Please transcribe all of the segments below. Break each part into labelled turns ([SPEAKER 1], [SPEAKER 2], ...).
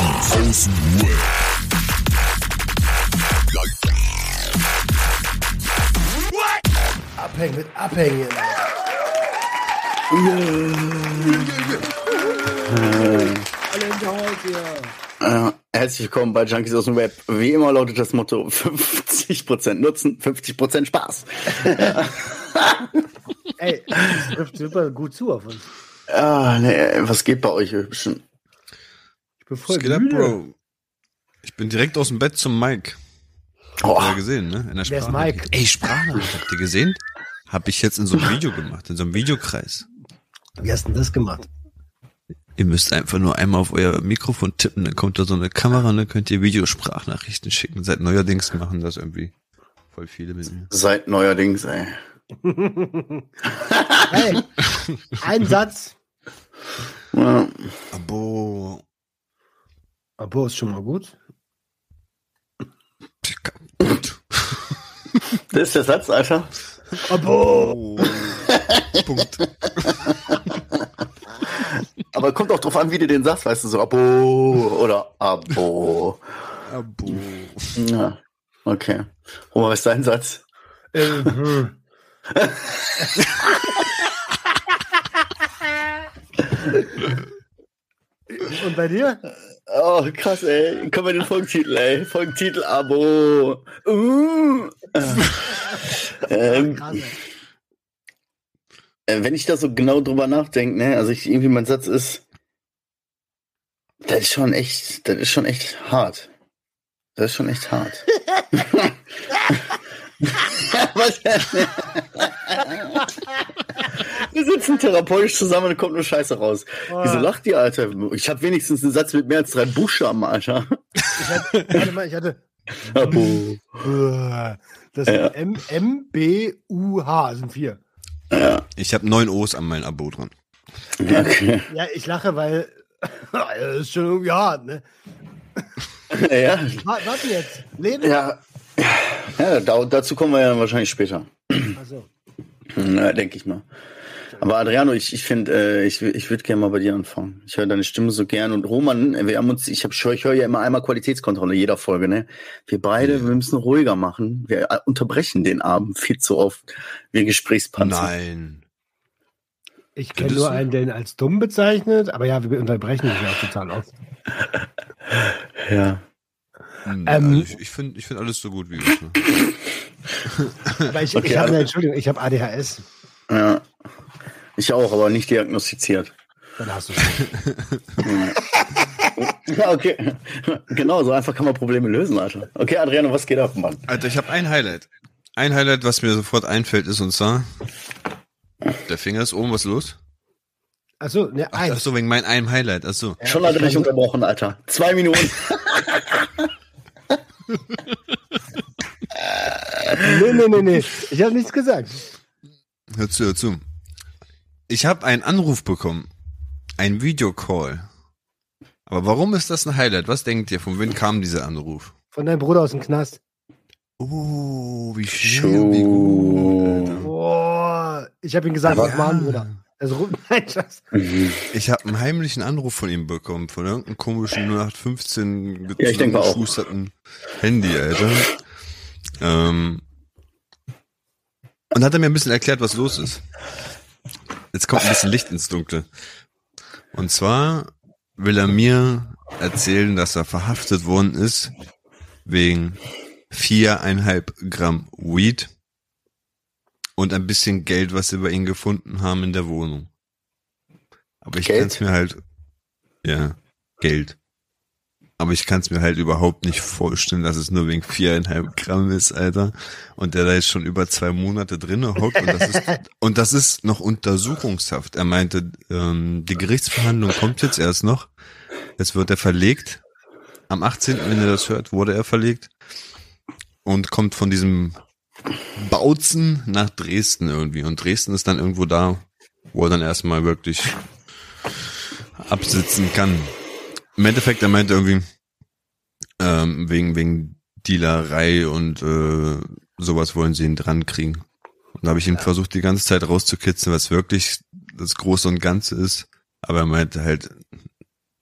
[SPEAKER 1] Die Außenruhe.
[SPEAKER 2] Abhängen mit Abhängen. Alle.
[SPEAKER 3] Äh, herzlich willkommen bei Junkies aus dem Web. Wie immer lautet das Motto 50% Nutzen, 50% Spaß.
[SPEAKER 2] Ey, das trifft super gut zu auf uns.
[SPEAKER 3] Ah, nee, was geht bei euch Hübschen?
[SPEAKER 4] Geht ab,
[SPEAKER 2] müde.
[SPEAKER 4] Bro? Ich bin direkt aus dem Bett zum Mike.
[SPEAKER 3] Oh,
[SPEAKER 4] Habt ihr gesehen, ne? In der
[SPEAKER 2] Wer ist. Mike?
[SPEAKER 4] Ey, Sprachnachricht, habt ihr gesehen? Hab ich jetzt in so einem Video gemacht, in so einem Videokreis.
[SPEAKER 2] Wie hast du denn das gemacht?
[SPEAKER 4] Ihr müsst einfach nur einmal auf euer Mikrofon tippen, dann kommt da so eine Kamera und dann könnt ihr Videosprachnachrichten schicken. Seit neuerdings machen das irgendwie voll viele mit mir.
[SPEAKER 3] seit neuerdings, ey.
[SPEAKER 2] Hey, ein Satz.
[SPEAKER 3] Ja,
[SPEAKER 4] Abo.
[SPEAKER 2] Abo ist schon mal gut.
[SPEAKER 4] Punkt.
[SPEAKER 3] Das ist der Satz, Alter.
[SPEAKER 2] Abo.
[SPEAKER 4] Oh. Punkt.
[SPEAKER 3] Aber kommt auch drauf an, wie du den sagst, weißt du, so Abo oder Abo.
[SPEAKER 4] Abo.
[SPEAKER 3] Ja, okay. Oma, was ist dein Satz?
[SPEAKER 2] Und bei dir?
[SPEAKER 3] Oh, krass, ey. Komm mal den Folgentitel, ey. Folgentitel, Abo. Uh. ähm,
[SPEAKER 2] Krass,
[SPEAKER 3] äh, wenn ich da so genau drüber nachdenke, ne, also ich irgendwie mein Satz ist, das ist schon echt, das ist schon echt hart. Das ist schon echt hart. Was denn? Wir sitzen therapeutisch zusammen und kommt nur Scheiße raus. Wieso lacht ihr, Alter? Ich habe wenigstens einen Satz mit mehr als drei Buchstaben, Alter.
[SPEAKER 2] Ich hatte, warte mal, ich hatte.
[SPEAKER 3] Abo.
[SPEAKER 2] Das
[SPEAKER 3] Ja.
[SPEAKER 2] sind M, M, B, U, H, sind vier.
[SPEAKER 3] Ja,
[SPEAKER 4] Ich habe neun O's an meinem Abo dran.
[SPEAKER 3] okay.
[SPEAKER 2] Ja, ich lache, weil das ist schon irgendwie hart, ne?
[SPEAKER 3] Ja,
[SPEAKER 2] Wa- Warte jetzt. Leben?
[SPEAKER 3] ja. Ja, da, dazu kommen wir ja wahrscheinlich später.
[SPEAKER 2] Achso.
[SPEAKER 3] Ja, denke ich mal. Aber Adriano, ich, ich finde, äh, ich, ich würde gerne mal bei dir anfangen. Ich höre deine Stimme so gern. Und Roman, wir haben uns, ich, hab, ich höre ich ja immer einmal Qualitätskontrolle jeder Folge, ne? Wir beide, wir müssen ruhiger machen. Wir äh, unterbrechen den Abend viel zu oft. Wir Gesprächspanzer.
[SPEAKER 4] Nein.
[SPEAKER 2] Ich kenne nur einen, der ihn als dumm bezeichnet, aber ja, wir unterbrechen dich ja auch total oft.
[SPEAKER 3] Ja.
[SPEAKER 4] Hm,
[SPEAKER 2] Ähm,
[SPEAKER 4] also ich ich finde ich find alles so gut wie es. Ne?
[SPEAKER 2] Aber ich,
[SPEAKER 3] Okay,
[SPEAKER 2] ich habe
[SPEAKER 3] also-
[SPEAKER 2] Entschuldigung, ich habe ADHS.
[SPEAKER 3] Ja. Ich auch, aber nicht diagnostiziert.
[SPEAKER 2] Dann hast du schon.
[SPEAKER 3] Ja, okay. Genau, so einfach kann man Probleme lösen, Alter. Okay, Adriano, was geht ab, Mann?
[SPEAKER 4] Alter, ich habe ein Highlight. Ein Highlight, was mir sofort einfällt, ist und zwar der Finger ist oben, was ist los?
[SPEAKER 2] Achso, ne,
[SPEAKER 4] Ach,
[SPEAKER 2] eins.
[SPEAKER 4] ach so, wegen meinem einem Highlight. Ach so.
[SPEAKER 3] Schon hat er dich unterbrochen, Alter. Zwei Minuten.
[SPEAKER 2] Nee, nee, nee, nee. Ich habe nichts gesagt.
[SPEAKER 4] Hör zu, hör zu. Ich habe einen Anruf bekommen. Ein Videocall. Aber warum ist das ein Highlight? Was denkt ihr? Von wem kam dieser Anruf?
[SPEAKER 2] Von deinem Bruder aus dem Knast.
[SPEAKER 4] Oh, wie schön, wie gut. Alter.
[SPEAKER 2] Boah, ich habe ihm gesagt, was machen, Bruder? Also, nein, Schatz.
[SPEAKER 4] Ich habe einen heimlichen Anruf von ihm bekommen, von irgendeinem komischen 0815
[SPEAKER 3] Ja, ich auch.
[SPEAKER 4] Handy, Alter. Ähm, und hat er mir ein bisschen erklärt, was los ist. Jetzt kommt ein bisschen Licht ins Dunkle. Und zwar will er mir erzählen, dass er verhaftet worden ist wegen viereinhalb Gramm Weed und ein bisschen Geld, was sie bei ihm gefunden haben in der Wohnung. Aber ich kann es mir halt, ja, Geld. Aber ich kann es mir halt überhaupt nicht vorstellen, dass es nur wegen viereinhalb Gramm ist, Alter. Und der da jetzt schon über zwei Monate drinne hockt und das ist, und das ist noch Untersuchungshaft. Er meinte, ähm, die Gerichtsverhandlung kommt jetzt erst noch. Jetzt wird er verlegt. Am 18., wenn er das hört, wurde er verlegt. Und kommt von diesem Bautzen nach Dresden irgendwie. Und Dresden ist dann irgendwo da, wo er dann erstmal wirklich absitzen kann. Im Endeffekt, er meinte irgendwie, ähm, wegen, wegen Dealerei und äh, sowas wollen sie ihn dran kriegen. Und da habe ich ihn versucht, die ganze Zeit rauszukitzeln, was wirklich das Große und Ganze ist. Aber er meinte halt,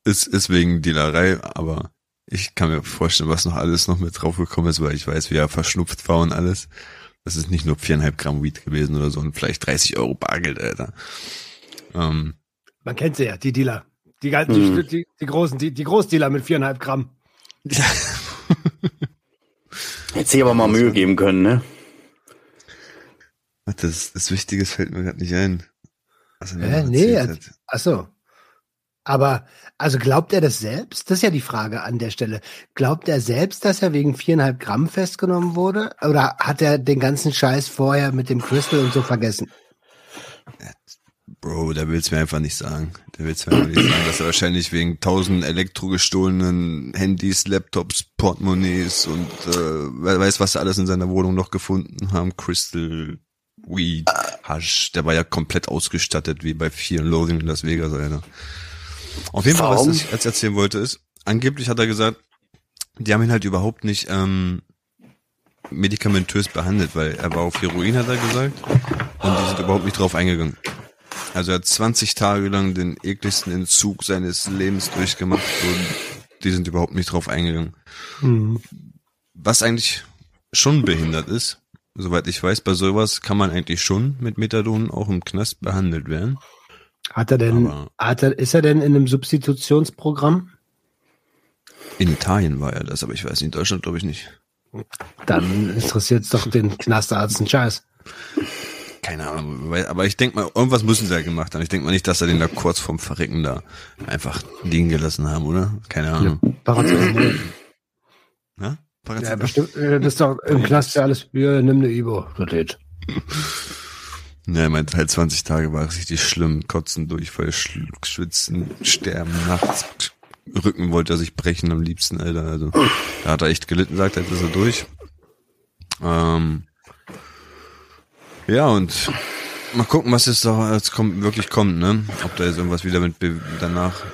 [SPEAKER 4] ist, ist wegen Dealerei, aber ich kann mir vorstellen, was noch alles noch mit draufgekommen ist, weil ich weiß, wie er verschnupft war und alles. Das ist nicht nur viereinhalb Gramm Weed gewesen oder so und vielleicht 30 Euro Bargeld, Alter. Ähm,
[SPEAKER 2] Man kennt sie ja, die Dealer. Die, die, die, die, die großen, die, die Großdealer mit viereinhalb Gramm.
[SPEAKER 3] Hätte sich aber mal Mühe geben können, ne?
[SPEAKER 4] Das, das Wichtige fällt mir gerade nicht ein.
[SPEAKER 2] Was er äh, nee, hat. ach so. Aber, also glaubt er das selbst? Das ist ja die Frage an der Stelle. Glaubt er selbst, dass er wegen viereinhalb Gramm festgenommen wurde? Oder hat er den ganzen Scheiß vorher mit dem Crystal und so vergessen?
[SPEAKER 4] Bro, der will es mir einfach nicht sagen. Der will es mir einfach nicht sagen, dass er wahrscheinlich wegen tausend elektrogestohlenen Handys, Laptops, Portemonnaies und äh, weiß, was sie alles in seiner Wohnung noch gefunden haben. Crystal, Weed, Hash. Der war ja komplett ausgestattet, wie bei vielen Loading in Las Vegas, Alter. Auf jeden Fall, was ich jetzt erzählen wollte, ist, angeblich hat er gesagt, die haben ihn halt überhaupt nicht ähm, medikamentös behandelt, weil er war auf Heroin, hat er gesagt, und die sind überhaupt nicht drauf eingegangen. Also er hat 20 Tage lang den ekligsten Entzug seines Lebens durchgemacht und die sind überhaupt nicht drauf eingegangen. Mhm. Was eigentlich schon behindert ist, soweit ich weiß, bei sowas kann man eigentlich schon mit Methadon auch im Knast behandelt werden.
[SPEAKER 2] Hat er denn, hat er, ist er denn in einem Substitutionsprogramm?
[SPEAKER 4] In Italien war er das, aber ich weiß nicht, in Deutschland glaube ich nicht.
[SPEAKER 2] Dann interessiert es doch den Knastarzt einen Scheiß.
[SPEAKER 4] Keine Ahnung, aber ich denke mal, irgendwas müssen sie ja gemacht haben. Ich denke mal nicht, dass sie den da kurz vorm Verrecken da einfach liegen gelassen haben, oder? Keine Ahnung. Ja, Paracetamol.
[SPEAKER 2] Ja? Paracetamol? Ja, bestimmt, äh, das ist doch im Knast ja alles, ja, nimm eine Ibo, das geht.
[SPEAKER 4] Ne, er meinte halt 20 Tage war richtig schlimm. Kotzen, Durchfall, Schwitzen, Sterben, nachts. Rücken wollte er sich brechen am liebsten, Alter. Also, da hat er echt gelitten, sagt er, jetzt ist er durch. Ähm, ja, und mal gucken, was jetzt da jetzt kommt, wirklich kommt, ne? Ob da jetzt irgendwas wieder mit danach.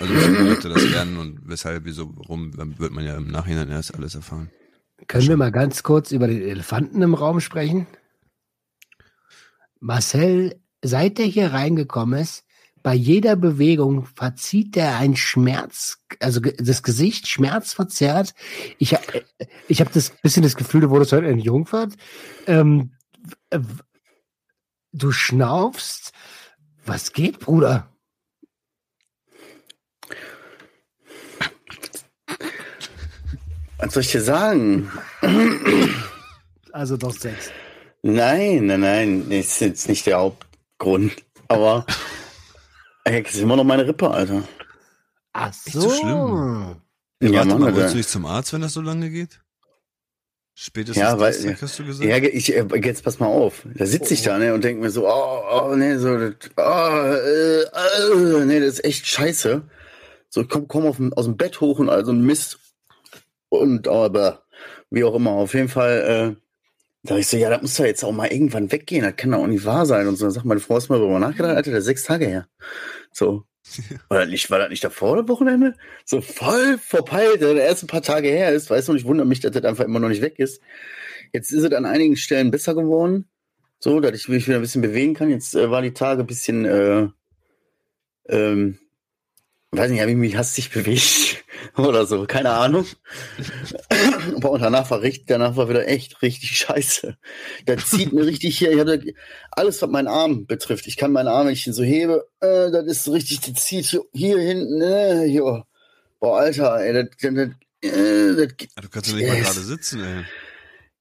[SPEAKER 4] Also wie das werden und weshalb, wieso, warum, wird man ja im Nachhinein erst alles erfahren.
[SPEAKER 2] Können wir mal ganz kurz über den Elefanten im Raum sprechen? Marcel, seit er hier reingekommen ist, bei jeder Bewegung verzieht er ein Schmerz, also das Gesicht schmerzverzerrt. Ich, ich habe das bisschen das Gefühl, du wurdest heute entjungfert. Ähm, du schnaufst. Was geht, Bruder?
[SPEAKER 3] Was soll ich dir sagen?
[SPEAKER 2] Also doch Sex.
[SPEAKER 3] Nein, nein, nein, das ist jetzt nicht der Hauptgrund. Aber ey, das ist immer noch meine Rippe, Alter.
[SPEAKER 2] Ach so. Nicht so
[SPEAKER 4] schlimm. Ja, Warte Mann, mal, willst du nicht zum Arzt, wenn das so lange geht? Spätestens
[SPEAKER 3] ja, weil, Dienstag, hast du gesagt? Ja, ich, äh, jetzt pass mal auf. Da sitze ich da ne, und denke mir so, oh, oh nee, so, oh, äh, äh, nee, das ist echt scheiße. So, ich komm, komm auf, aus dem Bett hoch und also ein Mist. Und aber, wie auch immer, auf jeden Fall, da ich so, ja, das muss doch jetzt auch mal irgendwann weggehen, das kann doch auch nicht wahr sein. Und so, dann sagt meine Frau, hast du mal darüber nachgedacht, Alter, der ist sechs Tage her. So. War das nicht, war das nicht davor oder Wochenende? So voll verpeilt, der erst ein paar Tage her ist, weißt du, und ich wundere mich, dass das einfach immer noch nicht weg ist. Jetzt ist es an einigen Stellen besser geworden, so, dass ich mich wieder ein bisschen bewegen kann. Jetzt äh, war die Tage ein bisschen, äh, ähm, weiß nicht, habe ich mich hastig bewegt oder so, keine Ahnung. und danach war richtig, danach war wieder echt richtig scheiße. Das zieht mir richtig hier, ich hatte alles, was meinen Arm betrifft. Ich kann meinen Arm, wenn ich ihn so hebe, äh, das ist so richtig, das zieht hier, hier hinten, äh, hier. Boah, Alter, ey, das, das,
[SPEAKER 4] äh, das, Du kannst ja nicht mal gerade sitzen, ey.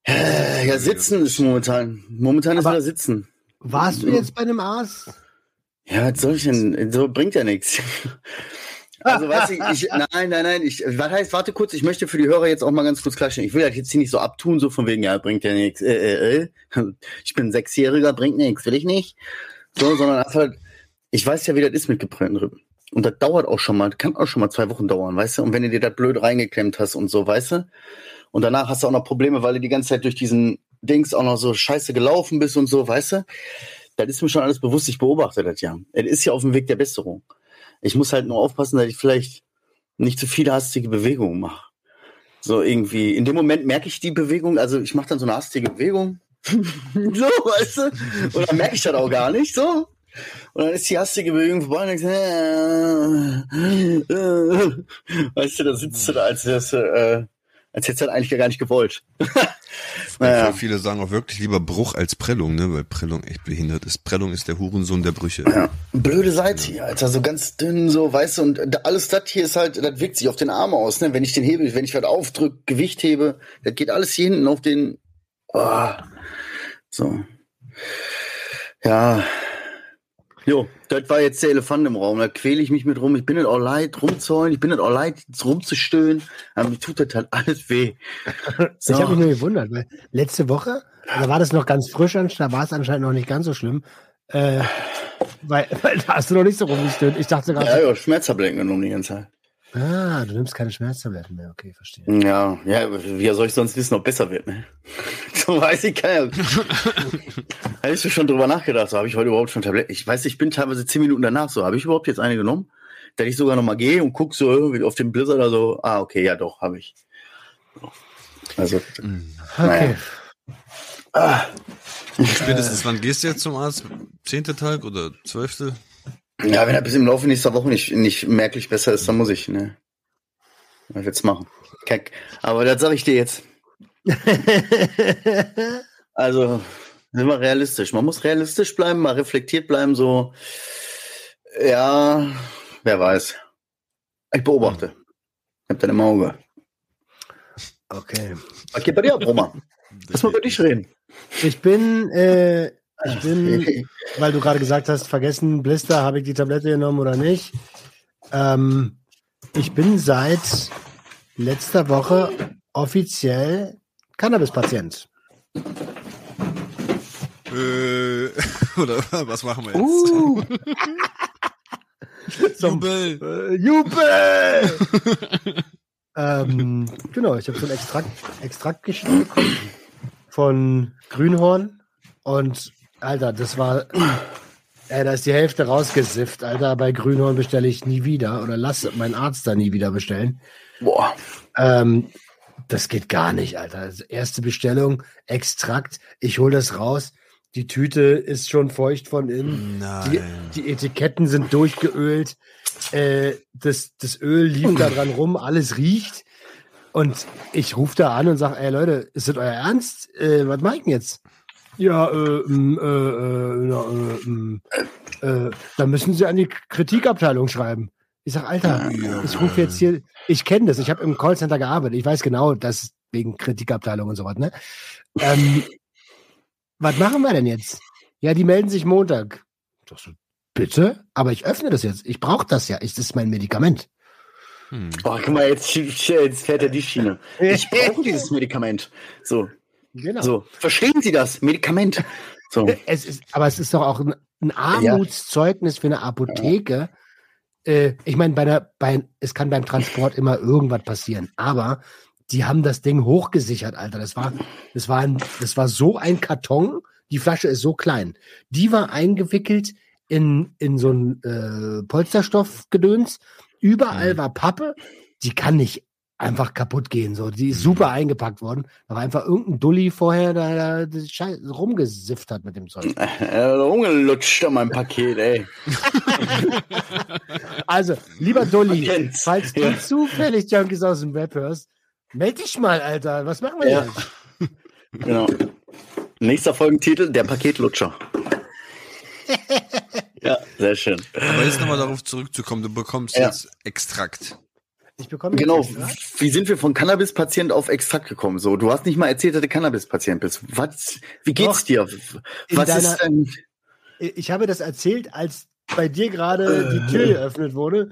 [SPEAKER 3] Äh, ja, sitzen ist momentan. Momentan ist wieder sitzen.
[SPEAKER 2] Warst du jetzt bei einem Arzt?
[SPEAKER 3] Ja, was soll ich denn? So bringt ja nichts. Also weiß ich, ich, nein, nein, nein, ich, was heißt, warte kurz, ich möchte für die Hörer jetzt auch mal ganz kurz klarstellen. Ich will das jetzt hier nicht so abtun, so von wegen, ja, bringt ja nichts, äh, äh, äh. Ich bin Sechsjähriger, bringt nichts, will ich nicht. So, sondern einfach, ich weiß ja, wie das ist mit gebrannten Rippen. Und das dauert auch schon mal, kann auch schon mal zwei Wochen dauern, weißt du? Und wenn du dir das blöd reingeklemmt hast und so, weißt du? Und danach hast du auch noch Probleme, weil du die ganze Zeit durch diesen Dings auch noch so scheiße gelaufen bist und so, weißt du? Das ist mir schon alles bewusst, ich beobachte das ja. Er ist ja auf dem Weg der Besserung. Ich muss halt nur aufpassen, dass ich vielleicht nicht zu viele hastige Bewegungen mache. So irgendwie, in dem Moment merke ich die Bewegung, also ich mache dann so eine hastige Bewegung. so, weißt du? Und dann merke ich das auch gar nicht so. Und dann ist die hastige Bewegung vorbei und denkst, äh, äh, weißt du, da sitzt du da, als, äh, als hättest du das eigentlich gar nicht gewollt.
[SPEAKER 4] naja. Viele sagen auch wirklich lieber Bruch als Prellung, ne, weil Prellung echt behindert ist. Prellung ist der Hurensohn der Brüche.
[SPEAKER 3] Ja. Blöde Seite hier, Alter, so ganz dünn, so, weißt du, und alles das hier ist halt, das wirkt sich auf den Arm aus, ne, wenn ich den hebe, wenn ich was aufdrücke, Gewicht hebe, das geht alles hier hinten auf den, oh, so. Ja, Jo, das war jetzt der Elefant im Raum. Da quäle ich mich mit rum. Ich bin nicht auch leid, rumzuheulen. Ich bin nicht auch leid, rumzustöhnen. Aber mir tut das halt alles weh.
[SPEAKER 2] So. Ich habe mich nur gewundert, weil letzte Woche, da war das noch ganz frisch, da war es anscheinend noch nicht ganz so schlimm. Äh, weil, weil da hast du noch nicht so rumgestöhnt. Ich dachte gerade.
[SPEAKER 3] Ja, ja, Schmerztabletten genommen die ganze Zeit.
[SPEAKER 2] Ah, du nimmst keine Schmerztabletten mehr, okay, verstehe.
[SPEAKER 3] Ja, ja, wie soll ich sonst wissen, ob besser wird, ne? So weiß ich keiner. Hättest du schon drüber nachgedacht, so habe ich heute überhaupt schon Tabletten? Ich weiß, ich bin teilweise zehn Minuten danach so, habe ich überhaupt jetzt eine genommen? Da ich sogar nochmal gehe und gucke so irgendwie auf den Blizzard oder so, ah, okay, ja doch, habe ich. Also,
[SPEAKER 2] mhm. okay.
[SPEAKER 4] Naja. Ah. Spätestens wann gehst du jetzt zum Arzt? Zehnte Tag oder zwölfte?
[SPEAKER 3] Ja, wenn er bis im Laufe nächster Woche nicht, nicht merklich besser ist, dann muss ich, ne? Ich jetzt machen. Keck. Aber das sage ich dir jetzt. also, sind wir realistisch. Man muss realistisch bleiben, mal reflektiert bleiben, so. Ja, wer weiß. Ich beobachte. Ich hab dann im Auge.
[SPEAKER 2] Okay.
[SPEAKER 3] Was geht bei dir ab, Roma? Lass mal über dich reden.
[SPEAKER 2] Ich bin äh, ich bin, weil du gerade gesagt hast, vergessen, Blister, habe ich die Tablette genommen oder nicht? Ähm, ich bin seit letzter Woche offiziell Cannabis-Patient.
[SPEAKER 4] Äh, oder was machen wir jetzt? Uh.
[SPEAKER 2] Jubel! Äh, Jubel! ähm, genau, ich habe so ein Extrakt, Extrakt geschrieben von Grünhorn und Alter, das war. Ey, da ist die Hälfte rausgesifft, Alter. Bei Grünhorn bestelle ich nie wieder oder lasse meinen Arzt da nie wieder bestellen.
[SPEAKER 3] Boah.
[SPEAKER 2] Ähm, das geht gar nicht, Alter. Also erste Bestellung, Extrakt. Ich hole das raus. Die Tüte ist schon feucht von innen.
[SPEAKER 4] Nein.
[SPEAKER 2] Die, die Etiketten sind durchgeölt. Äh, das, das Öl lief da dran rum, alles riecht. Und ich rufe da an und sage, ey Leute, ist das euer Ernst? Äh, was mache ich denn jetzt? Ja, äh, mm, äh, äh, äh, mm, äh, da müssen Sie an die Kritikabteilung schreiben. Ich sag, Alter, ja. ich rufe jetzt hier, ich kenne das, ich habe im Callcenter gearbeitet, ich weiß genau, dass wegen Kritikabteilung und so was, ne? Ähm, was machen wir denn jetzt? Ja, die melden sich Montag. So, bitte? Aber ich öffne das jetzt. Ich brauche das ja. Ich, das ist mein Medikament.
[SPEAKER 3] Hm. Oh, guck mal, jetzt, jetzt fährt er die Schiene. Ich brauche dieses Medikament. So, Genau. So, verstehen Sie das? Medikament. So.
[SPEAKER 2] Es ist, aber es ist doch auch ein, ein Armutszeugnis für eine Apotheke. Ja. Äh, ich meine, bei der, bei, es kann beim Transport immer irgendwas passieren, aber die haben das Ding hochgesichert, Alter. Das war, das war, ein, das war so ein Karton. Die Flasche ist so klein. Die war eingewickelt in, in so ein äh, Polsterstoffgedöns. Überall mhm. war Pappe. Die kann nicht einfach kaputt gehen. So, die ist mhm. super eingepackt worden. Da war einfach irgendein Dulli vorher, da, da Scheiß, rumgesifft hat mit dem Zeug.
[SPEAKER 3] rumgelutscht an meinem Paket, ey.
[SPEAKER 2] also, lieber Dulli, falls du ja. zufällig Junkies aus dem Web hörst, melde dich mal, Alter. Was machen wir ja.
[SPEAKER 3] jetzt? Genau. Nächster Folgentitel, der Paketlutscher. ja, sehr schön.
[SPEAKER 4] Aber jetzt nochmal darauf zurückzukommen, du bekommst ja. jetzt Extrakt.
[SPEAKER 3] Ich bekomme genau. Wie sind wir von Cannabis-Patient auf Extrakt gekommen? So, du hast nicht mal erzählt, dass du Cannabis-Patient bist. Was? Wie geht's Doch, dir? Was
[SPEAKER 2] deiner, ist denn? Ich habe das erzählt, als bei dir gerade äh, die Tür geöffnet wurde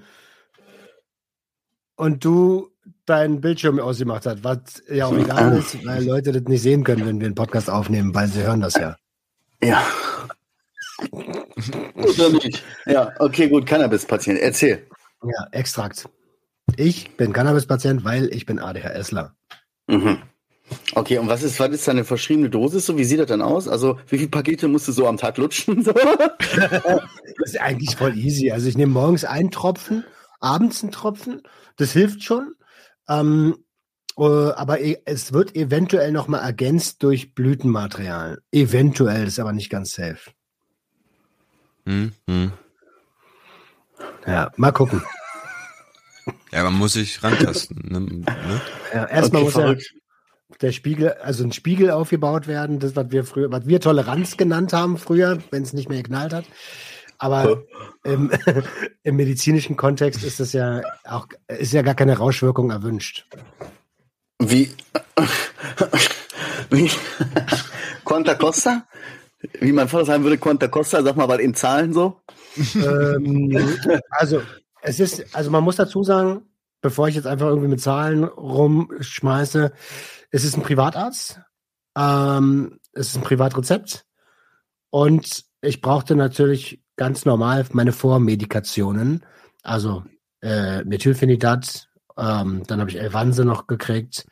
[SPEAKER 2] und du deinen Bildschirm ausgemacht hast, was ja auch egal ist, weil Leute das nicht sehen können, wenn wir einen Podcast aufnehmen, weil sie hören das ja.
[SPEAKER 3] Ja. Oder nicht? Ja, okay, gut, Cannabis-Patient. Erzähl.
[SPEAKER 2] Ja, Extrakt. Ich bin Cannabis-Patient, weil ich bin ADHSler.
[SPEAKER 3] Mhm. Okay, und was ist, was ist deine verschriebene Dosis so? Wie sieht das dann aus? Also, wie viele Pakete musst du so am Tag lutschen? So?
[SPEAKER 2] das ist eigentlich voll easy. Also, ich nehme morgens einen Tropfen, abends einen Tropfen. Das hilft schon. Ähm, äh, aber e, es wird eventuell nochmal ergänzt durch Blütenmaterial. Eventuell, ist aber nicht ganz safe. Hm, hm. Ja, mal gucken.
[SPEAKER 4] Ja, man muss sich rantasten. Ne? ne?
[SPEAKER 2] Ja, erstmal okay, muss ja der Spiegel, also ein Spiegel aufgebaut werden, das, was wir früher, was wir Toleranz genannt haben früher, wenn es nicht mehr geknallt hat. Aber im, im, medizinischen Kontext ist das ja auch, ist ja gar keine Rauschwirkung erwünscht.
[SPEAKER 3] Wie, wie, Quanta Costa? Wie mein Vater sagen würde, Quanta Costa, sag mal mal in Zahlen so.
[SPEAKER 2] Ähm, also, es ist, also man muss dazu sagen, bevor ich jetzt einfach irgendwie mit Zahlen rumschmeiße, es ist ein Privatarzt, ähm, es ist ein Privatrezept und ich brauchte natürlich ganz normal meine Vormedikationen, also äh, Methylphenidat, ähm, dann habe ich Elvanse noch gekriegt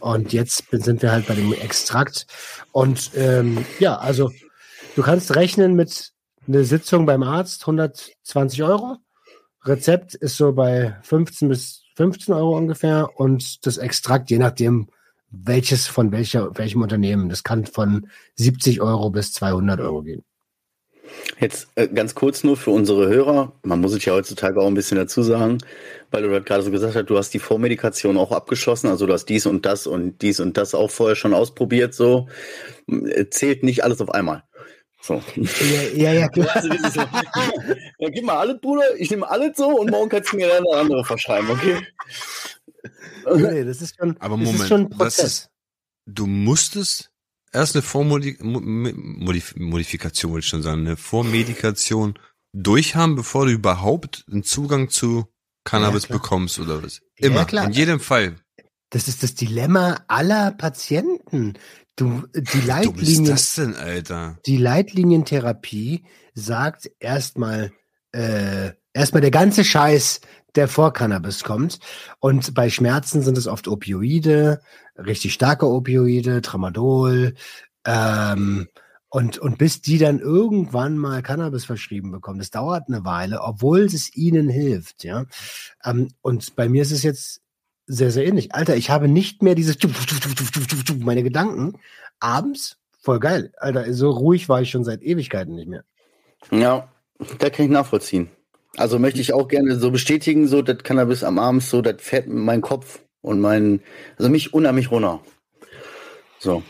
[SPEAKER 2] und jetzt sind wir halt bei dem Extrakt. Und ähm, ja, also du kannst rechnen mit einer Sitzung beim Arzt 120 Euro Rezept ist so bei 15 bis 15 Euro ungefähr und das Extrakt, je nachdem, welches von welcher, welchem Unternehmen. Das kann von 70 Euro bis 200 Euro gehen.
[SPEAKER 3] Jetzt äh, ganz kurz nur für unsere Hörer. Man muss es ja heutzutage auch ein bisschen dazu sagen, weil du gerade so gesagt hast, du hast die Vormedikation auch abgeschlossen. Also du hast dies und das und dies und das auch vorher schon ausprobiert. So zählt nicht alles auf einmal. So. Ja, ja, ja. Also so, ja, gib mal alles, Bruder, ich nehme alles so und morgen kannst du mir dann eine andere verschreiben, okay?
[SPEAKER 2] Nee, das ist schon,
[SPEAKER 4] Aber Moment,
[SPEAKER 2] ist schon ein Prozess. Ist,
[SPEAKER 4] du musstest erst eine Vormodifikation, wollte ich schon sagen, eine Vormedikation durchhaben, bevor du überhaupt einen Zugang zu Cannabis ja, bekommst oder was? Immer, ja, klar. in jedem Fall.
[SPEAKER 2] Das ist das Dilemma aller Patienten. Du, die Leitlinien,
[SPEAKER 4] das denn, Alter?
[SPEAKER 2] Die Leitlinientherapie sagt erstmal, äh, erstmal der ganze Scheiß, der vor Cannabis kommt. Und bei Schmerzen sind es oft Opioide, richtig starke Opioide, Tramadol, ähm, und, und bis die dann irgendwann mal Cannabis verschrieben bekommen, das dauert eine Weile, obwohl es ihnen hilft, ja. Ähm, und bei mir ist es jetzt sehr, sehr ähnlich. Alter, ich habe nicht mehr dieses meine Gedanken abends. Voll geil. Alter, so ruhig war ich schon seit Ewigkeiten nicht mehr.
[SPEAKER 3] Ja, da kann ich nachvollziehen. Also möchte ich auch gerne so bestätigen, so das Cannabis am Abend, so das fährt mein Kopf und mein, also mich unheimlich runter. So.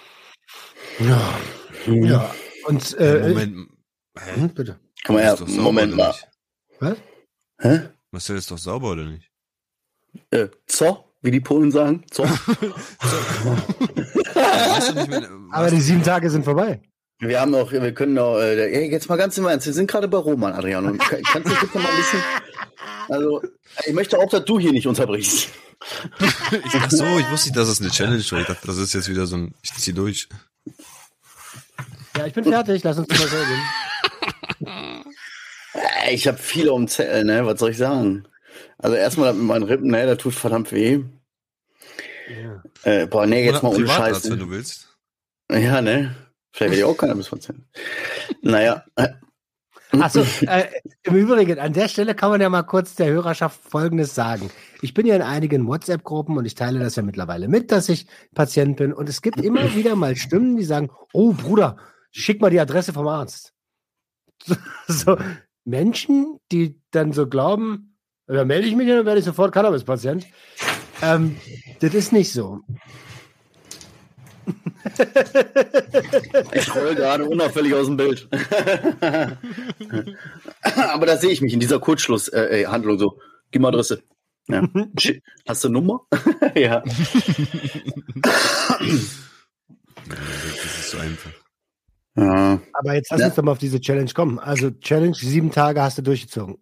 [SPEAKER 2] Ja. Hm. Ja. Und äh,
[SPEAKER 4] Moment.
[SPEAKER 2] Hä? Hm, bitte.
[SPEAKER 3] Komm mal her, Moment mal.
[SPEAKER 2] Was?
[SPEAKER 3] Hä?
[SPEAKER 4] Marcel ist doch sauber, oder nicht?
[SPEAKER 3] Äh, zo, wie die Polen sagen. Zo.
[SPEAKER 2] Aber die sieben Tage sind vorbei.
[SPEAKER 3] Wir haben auch, wir können auch, äh, jetzt mal ganz im Ernst, wir sind gerade bei Roman, Adrian. Und kannst du bitte mal ein bisschen, also, ich möchte auch, dass du hier nicht unterbrichst.
[SPEAKER 4] ich dachte so, ich wusste nicht, dass es eine Challenge war. Ich dachte, das ist jetzt wieder so ein, ich zieh durch.
[SPEAKER 2] Ja, ich bin fertig, lass uns mal selber
[SPEAKER 3] Ich habe viele um Zellen, ne, was soll ich sagen? Also erstmal mit meinen Rippen, ne, das tut verdammt weh. Ja. Äh, boah, nee, jetzt Oder mal ohne Scheiß.
[SPEAKER 4] wenn du willst.
[SPEAKER 3] Ja, ne? Vielleicht will ich auch Cannabis-Patient. naja.
[SPEAKER 2] Achso, äh, im Übrigen, an der Stelle kann man ja mal kurz der Hörerschaft Folgendes sagen. Ich bin ja in einigen WhatsApp-Gruppen und ich teile das ja mittlerweile mit, dass ich Patient bin. Und es gibt immer wieder mal Stimmen, die sagen, oh Bruder, schick mal die Adresse vom Arzt. So, Menschen, die dann so glauben, da melde ich mich und dann werde ich sofort Cannabis-Patient. Ähm, das ist nicht so.
[SPEAKER 3] Ich roll gerade unauffällig aus dem Bild. Aber da sehe ich mich in dieser Kurzschlusshandlung äh, so. Gib mal Adresse. Ja. Hast du eine Nummer? ja. Das
[SPEAKER 4] ist so einfach.
[SPEAKER 2] Ja. Aber jetzt lass uns doch mal auf diese Challenge kommen. Also Challenge, sieben Tage hast du durchgezogen.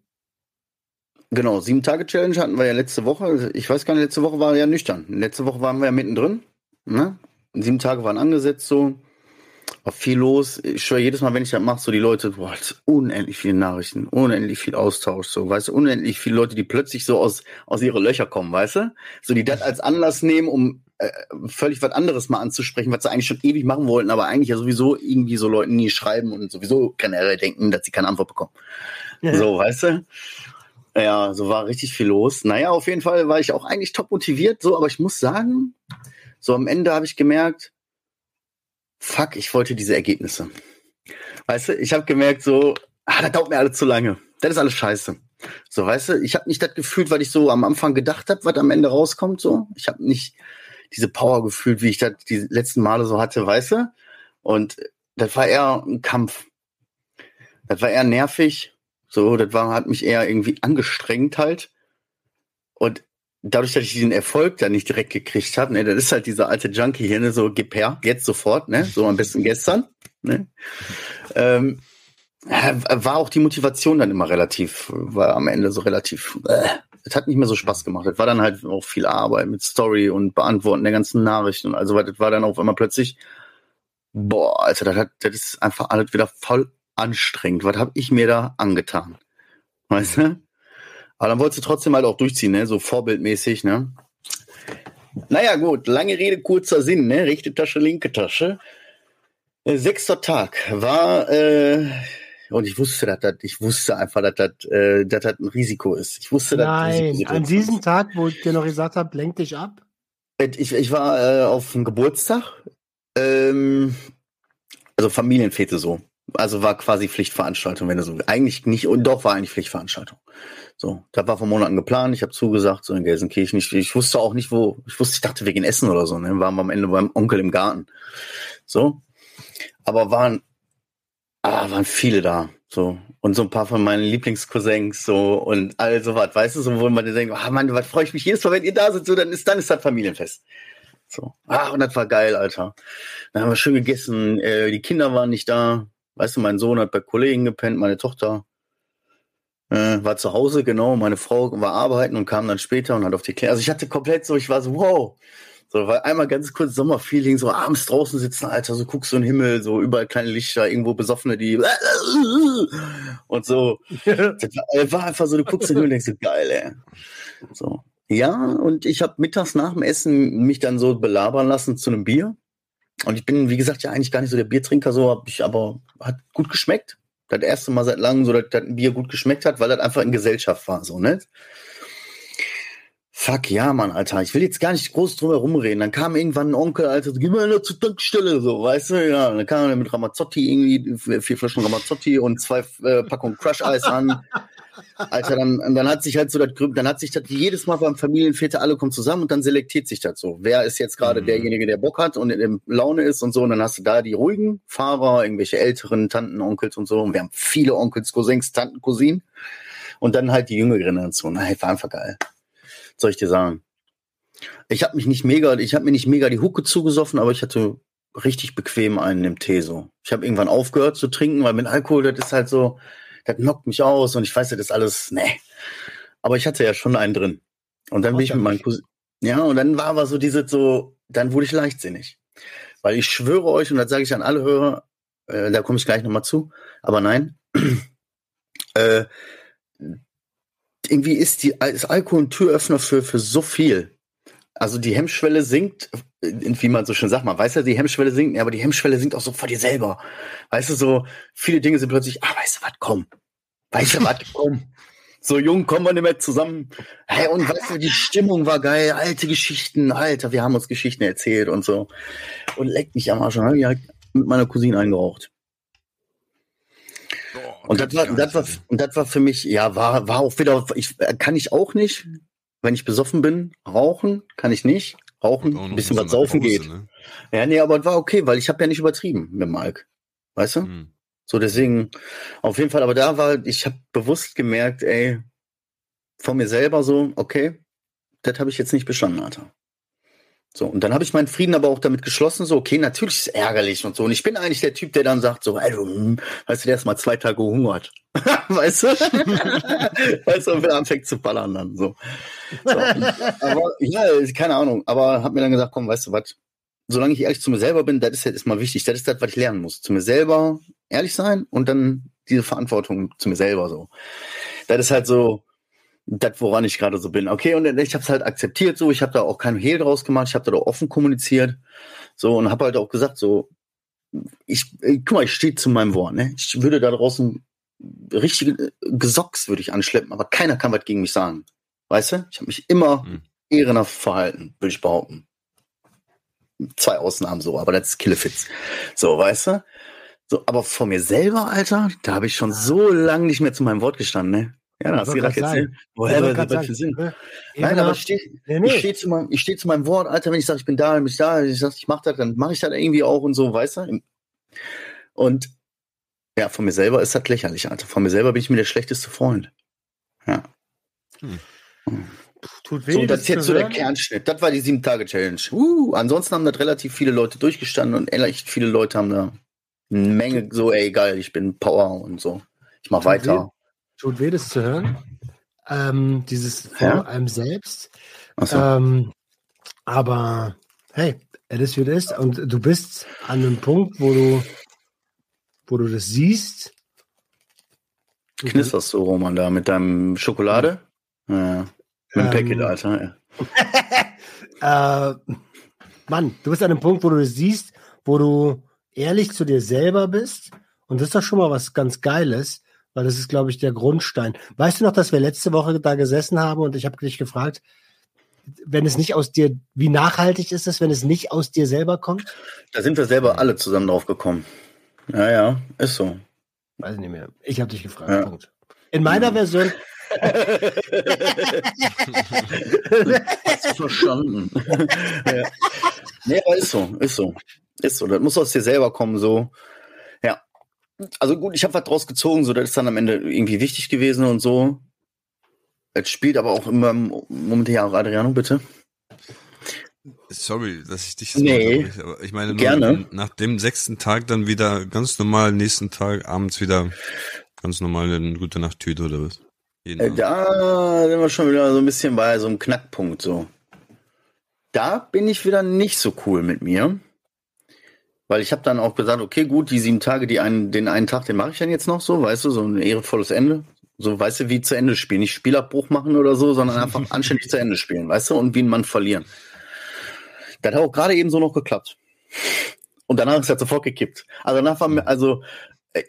[SPEAKER 3] Genau, sieben Tage Challenge hatten wir ja letzte Woche. Ich weiß gar nicht, letzte Woche war ja nüchtern. Letzte Woche waren wir ja mittendrin. Ne? Sieben Tage waren angesetzt so. War viel los. Ich schwöre, jedes Mal, wenn ich das mache, so die Leute, boah, unendlich viele Nachrichten, unendlich viel Austausch, so, weißt du, unendlich viele Leute, die plötzlich so aus, aus ihre Löcher kommen, weißt du? So, die das als Anlass nehmen, um äh, völlig was anderes mal anzusprechen, was sie eigentlich schon ewig machen wollten, aber eigentlich ja sowieso irgendwie so Leuten nie schreiben und sowieso generell denken, dass sie keine Antwort bekommen. Ja. So, weißt du? Ja, so war richtig viel los. Naja, auf jeden Fall war ich auch eigentlich top motiviert, so, aber ich muss sagen, so am Ende habe ich gemerkt, fuck, ich wollte diese Ergebnisse. Weißt du, ich habe gemerkt, so, ah, das dauert mir alles zu lange. Das ist alles scheiße. So, weißt du, ich habe nicht das gefühlt, weil ich so am Anfang gedacht habe, was am Ende rauskommt. So, ich habe nicht diese Power gefühlt, wie ich das die letzten Male so hatte, weißt du. Und das war eher ein Kampf. Das war eher nervig. So, das war hat mich eher irgendwie angestrengt halt. Und dadurch, dass ich diesen Erfolg dann nicht direkt gekriegt habe, ne, das ist halt dieser alte Junkie hier, ne, so gib her, jetzt sofort, ne, so am besten gestern, ne. Ähm, war auch die Motivation dann immer relativ, war am Ende so relativ, äh, es hat nicht mehr so Spaß gemacht. Es war dann halt auch viel Arbeit mit Story und Beantworten der ganzen Nachrichten und also das war dann auf einmal plötzlich, boah, Alter, das, hat, das ist einfach alles wieder voll anstrengend. Was habe ich mir da angetan? Weißt du? Aber dann wolltest du trotzdem halt auch durchziehen, ne? So vorbildmäßig, ne? Naja, gut, lange Rede, kurzer Sinn, ne? Rechte Tasche, linke Tasche. Äh, sechster Tag war äh, und ich wusste, dass das, ich wusste einfach, dass das, äh, dass das ein Risiko ist. Ich wusste, dass
[SPEAKER 2] Nein, an diesem ist. Tag, wo ich dir noch gesagt habe, lenk dich ab.
[SPEAKER 3] Ich, ich war äh, auf einem Geburtstag, ähm, also Familienfete so. Also war quasi Pflichtveranstaltung, wenn du so eigentlich nicht und doch war eigentlich Pflichtveranstaltung. So, da war vor Monaten geplant. Ich habe zugesagt, so in Gelsenkirchen. Ich, ich wusste auch nicht, wo. Ich wusste, ich dachte, wir gehen essen oder so. Ne? Waren wir am Ende beim Onkel im Garten. So, aber waren ah, waren viele da. So. Und so ein paar von meinen Lieblingscousins, so und all so was, weißt du, so, wo man denkt, ah Mann, was freue ich mich jedes Mal, wenn ihr da seid, so, dann ist, dann ist das Familienfest. So. Ah, und das war geil, Alter. Dann haben wir schön gegessen, äh, die Kinder waren nicht da. Weißt du, mein Sohn hat bei Kollegen gepennt, meine Tochter äh, war zu Hause, genau, meine Frau war arbeiten und kam dann später und hat auf die Kinder. Also ich hatte komplett so, ich war so, wow, so, weil einmal ganz kurz Sommerfeeling, so abends draußen sitzen, Alter, so guckst du in den Himmel, so überall kleine Lichter, irgendwo Besoffene, die und so. Das war einfach so, du guckst in den Himmel und denkst so, geil, ey. So. Ja, und ich habe mittags nach dem Essen mich dann so belabern lassen zu einem Bier. Und ich bin, wie gesagt, ja eigentlich gar nicht so der Biertrinker, so habe ich aber hat gut geschmeckt. Das erste Mal seit langem so, dass das Bier gut geschmeckt hat, weil das einfach in Gesellschaft war, so, ne? Fuck, ja, Mann, Alter. Ich will jetzt gar nicht groß drum herum reden. Dann kam irgendwann ein Onkel, Alter, geh mal zur Tankstelle, so, weißt du? Ja, und dann kam er mit Ramazzotti irgendwie, vier Flaschen Ramazzotti und zwei äh, Packungen Crush-Eis an. Alter, dann, dann hat sich halt so das, dann hat sich das jedes Mal beim Familienväter, alle kommen zusammen und dann selektiert sich das so. Wer ist jetzt gerade mhm. derjenige, der Bock hat und in Laune ist und so. Und dann hast du da die ruhigen Fahrer, irgendwelche älteren Tanten, Onkels und so. Und wir haben viele Onkels, Cousins, Tanten, Cousinen. Und dann halt die Jüngeren dazu. Na, war einfach geil soll ich dir sagen? Ich habe mich nicht mega, ich habe mir nicht mega die Hucke zugesoffen, aber ich hatte richtig bequem einen im Tee so. Ich habe irgendwann aufgehört zu trinken, weil mit Alkohol, das ist halt so, das knockt mich aus und ich weiß ja, das ist alles, nee. Aber ich hatte ja schon einen drin. Und dann bin ich mit meinem Cousin, ja, und dann war aber so diese so, dann wurde ich leichtsinnig. Weil ich schwöre euch, und das sage ich an alle Hörer, äh, da komme ich gleich nochmal zu, aber nein, äh, irgendwie ist, die, ist Alkohol ein Türöffner für, für so viel. Also die Hemmschwelle sinkt, wie man so schön sagt, man weiß ja, die Hemmschwelle sinkt, aber die Hemmschwelle sinkt auch so vor dir selber. Weißt du, so viele Dinge sind plötzlich, ah, weißt du was, komm. Weißt du was, komm. So jung kommen wir nicht mehr zusammen. Hey, und weißt du, die Stimmung war geil, alte Geschichten, Alter, wir haben uns Geschichten erzählt und so. Und leckt mich am Arsch. Und habe ich halt mit meiner Cousine eingeraucht. Und das war, das war, und das war für mich, ja, war, war auch wieder, ich, kann ich auch nicht, wenn ich besoffen bin, rauchen, kann ich nicht. Rauchen, ein bisschen was saufen Hause, geht. Ne? Ja, nee, aber es war okay, weil ich habe ja nicht übertrieben mit Alk. Weißt du? Hm. So, deswegen, auf jeden Fall, aber da war, ich habe bewusst gemerkt, ey, von mir selber so, okay, das habe ich jetzt nicht bestanden, Alter. So, und dann habe ich meinen Frieden aber auch damit geschlossen, so, okay, natürlich ist es ärgerlich und so. Und ich bin eigentlich der Typ, der dann sagt, so, ey, du, hm, weißt du, der erst mal zwei Tage gehungert. weißt du? weißt du, und wieder anfängt zu ballern dann, so. so aber, ja, keine Ahnung, aber hab mir dann gesagt, komm, weißt du was, solange ich ehrlich zu mir selber bin, das ist jetzt mal wichtig, das ist das, was ich lernen muss. Zu mir selber ehrlich sein und dann diese Verantwortung zu mir selber, so. Das ist halt so, das, woran ich gerade so bin. Okay, und ich habe es halt akzeptiert so, ich habe da auch keinen Hehl draus gemacht, ich habe da auch offen kommuniziert. So, und habe halt auch gesagt, so, ich, guck mal, ich stehe zu meinem Wort, ne? Ich würde da draußen richtige Gesocks würde ich anschleppen, aber keiner kann was gegen mich sagen. Weißt du? Ich habe mich immer hm. ehrenhaft verhalten, würde ich behaupten. Zwei Ausnahmen so, aber das ist Killefits. So, weißt du? So, aber vor mir selber, Alter, da habe ich schon so lange nicht mehr zu meinem Wort gestanden, ne? Ja, da hast du gerade erzählt. Woher was das für Sinn? Ja, Nein, aber ich stehe nee, steh zu, meinem, steh zu meinem Wort, Alter, wenn ich sage, ich bin da, bin ich da, ich sage, ich mache das, dann mache ich das irgendwie auch und so, weißt du? Und ja, von mir selber ist das lächerlich, Alter. Von mir selber bin ich mir der schlechteste Freund. Ja. Hm. Tut weh. So, das ist jetzt so der Kernschnitt. Das war die sieben-Tage-Challenge. Uh, ansonsten haben das relativ viele Leute durchgestanden und echt viele Leute haben da eine Menge so, ey, geil, ich bin Power und so. Ich mach Tut weiter.
[SPEAKER 2] Tut weh, das zu hören. Ähm, dieses ja? einem selbst. So. Ähm, aber hey, es ist wie es ist. Und du bist an einem Punkt, wo du wo du das siehst.
[SPEAKER 3] Knisterst du, Roman, da mit deinem Schokolade? Ja. Mit dem ähm, Packet, Alter.
[SPEAKER 2] Ja. äh, Mann, du bist an einem Punkt, wo du das siehst, wo du ehrlich zu dir selber bist. Und das ist doch schon mal was ganz Geiles, weil das ist, glaube ich, der Grundstein. Weißt du noch, dass wir letzte Woche da gesessen haben und ich habe dich gefragt, wenn es nicht aus dir, wie nachhaltig ist es, wenn es nicht aus dir selber kommt?
[SPEAKER 3] Da sind wir selber alle zusammen drauf gekommen. Ja, ja, ist so.
[SPEAKER 2] Weiß ich nicht mehr. Ich habe dich gefragt. Ja. Punkt. In meiner ja. Version.
[SPEAKER 3] Hast du verstanden? ja. Nee, aber ist so, ist so. Ist so. Das muss aus dir selber kommen, so. Also gut, ich habe was draus gezogen, so, das ist dann am Ende irgendwie wichtig gewesen und so. Es spielt aber auch immer Moment, ja, Adriano, bitte.
[SPEAKER 4] Sorry, dass ich dich
[SPEAKER 3] so nee,
[SPEAKER 4] aber ich meine,
[SPEAKER 3] gerne.
[SPEAKER 4] nach dem sechsten Tag dann wieder ganz normal, nächsten Tag abends wieder ganz normal eine gute Nacht-Tüte oder was?
[SPEAKER 3] Äh, da sind wir schon wieder so ein bisschen bei so einem Knackpunkt so. Da bin ich wieder nicht so cool mit mir. Weil ich habe dann auch gesagt, okay, gut, die sieben Tage, die einen, den einen Tag, den mache ich dann jetzt noch so, weißt du, so ein ehrenvolles Ende. So, weißt du, wie zu Ende spielen. Nicht Spielabbruch machen oder so, sondern einfach anständig zu Ende spielen, weißt du, und wie ein Mann verlieren. Das hat auch gerade eben so noch geklappt. Und danach ist er sofort gekippt. Also danach war mir, also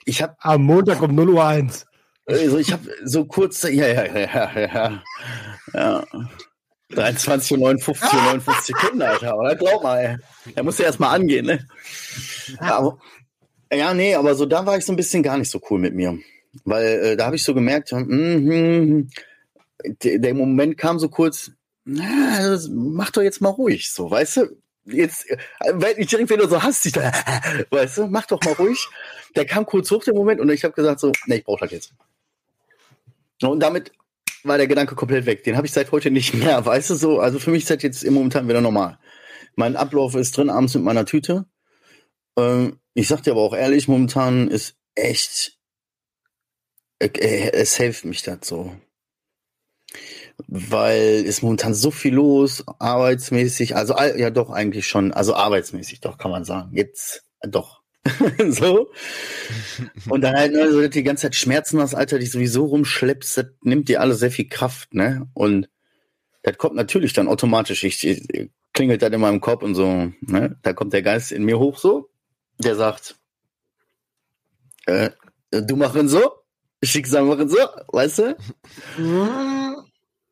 [SPEAKER 3] ich habe
[SPEAKER 2] am Montag um 0 Uhr 1.
[SPEAKER 3] Also ich habe so kurz, ja, ja, ja, ja, ja. 23 und 59, ah! 59 Sekunden, Alter. Aber glaub mal, ey. Er muss ja erstmal angehen, ne? Ja, aber, ja, nee, aber so da war ich so ein bisschen gar nicht so cool mit mir. Weil äh, da habe ich so gemerkt, mm, mm, der, der Moment kam so kurz, na, mach doch jetzt mal ruhig, so, weißt du? Jetzt, äh, wenn ich direkt wieder so hastig, da, weißt du, mach doch mal ruhig. Der kam kurz hoch, der Moment, und ich habe gesagt so, ne, ich brauche das jetzt. Und damit war der Gedanke komplett weg. Den habe ich seit heute nicht mehr, weißt du so. Also für mich ist das jetzt im Momentan wieder normal. Mein Ablauf ist drin abends mit meiner Tüte. Ähm, ich sag dir aber auch ehrlich, momentan ist echt, äh, äh es hilft mich das so weil ist momentan so viel los, arbeitsmäßig, also ja doch eigentlich schon, also arbeitsmäßig doch kann man sagen. Jetzt äh, doch. so. Und dann halt, ne, so die ganze Zeit Schmerzen aus Alter, die sowieso rumschleppst, das nimmt dir alle sehr viel Kraft, ne? Und das kommt natürlich dann automatisch. Ich, ich klingelt dann in meinem Kopf und so, ne? Da kommt der Geist in mir hoch so, der sagt, äh, du machen so, Schicksal machen so, weißt du?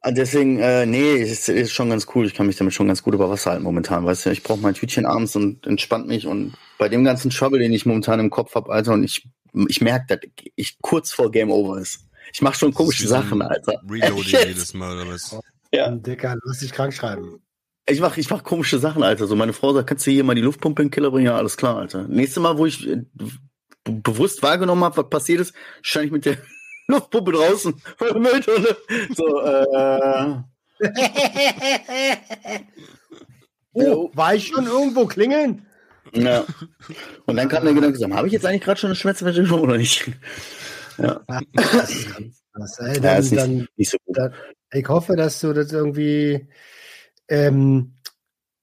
[SPEAKER 3] Ah, deswegen, äh, nee, ist, ist schon ganz cool. Ich kann mich damit schon ganz gut über Wasser halten momentan. Weißt du, ich brauche mein Tütchen abends und entspannt mich. Und bei dem ganzen Trouble, den ich momentan im Kopf habe, Alter, und ich, ich merke, dass ich kurz vor Game Over ist. Ich mache schon komische Sachen, Alter. Reloading jedes Mal oder was?
[SPEAKER 2] Ja. Dicker, lass dich krank schreiben.
[SPEAKER 3] Ich mach, ich mach komische Sachen, Alter. So, meine Frau sagt, kannst du hier mal die Luftpumpe in den Killer bringen? Ja, alles klar, Alter. Nächstes Mal, wo ich äh, bewusst wahrgenommen habe, was passiert ist, stand ich mit der Luftpumpe draußen Mülltonne. So, äh.
[SPEAKER 2] oh, war ich schon irgendwo klingeln?
[SPEAKER 3] Ja. Und dann kam der Gedanke, habe ich jetzt eigentlich gerade schon eine Schmerzversicherung oder nicht? Ja.
[SPEAKER 2] Das, ey, dann, ja, ist nicht, dann, nicht so gut. Dann, ich hoffe, dass du das irgendwie, ähm,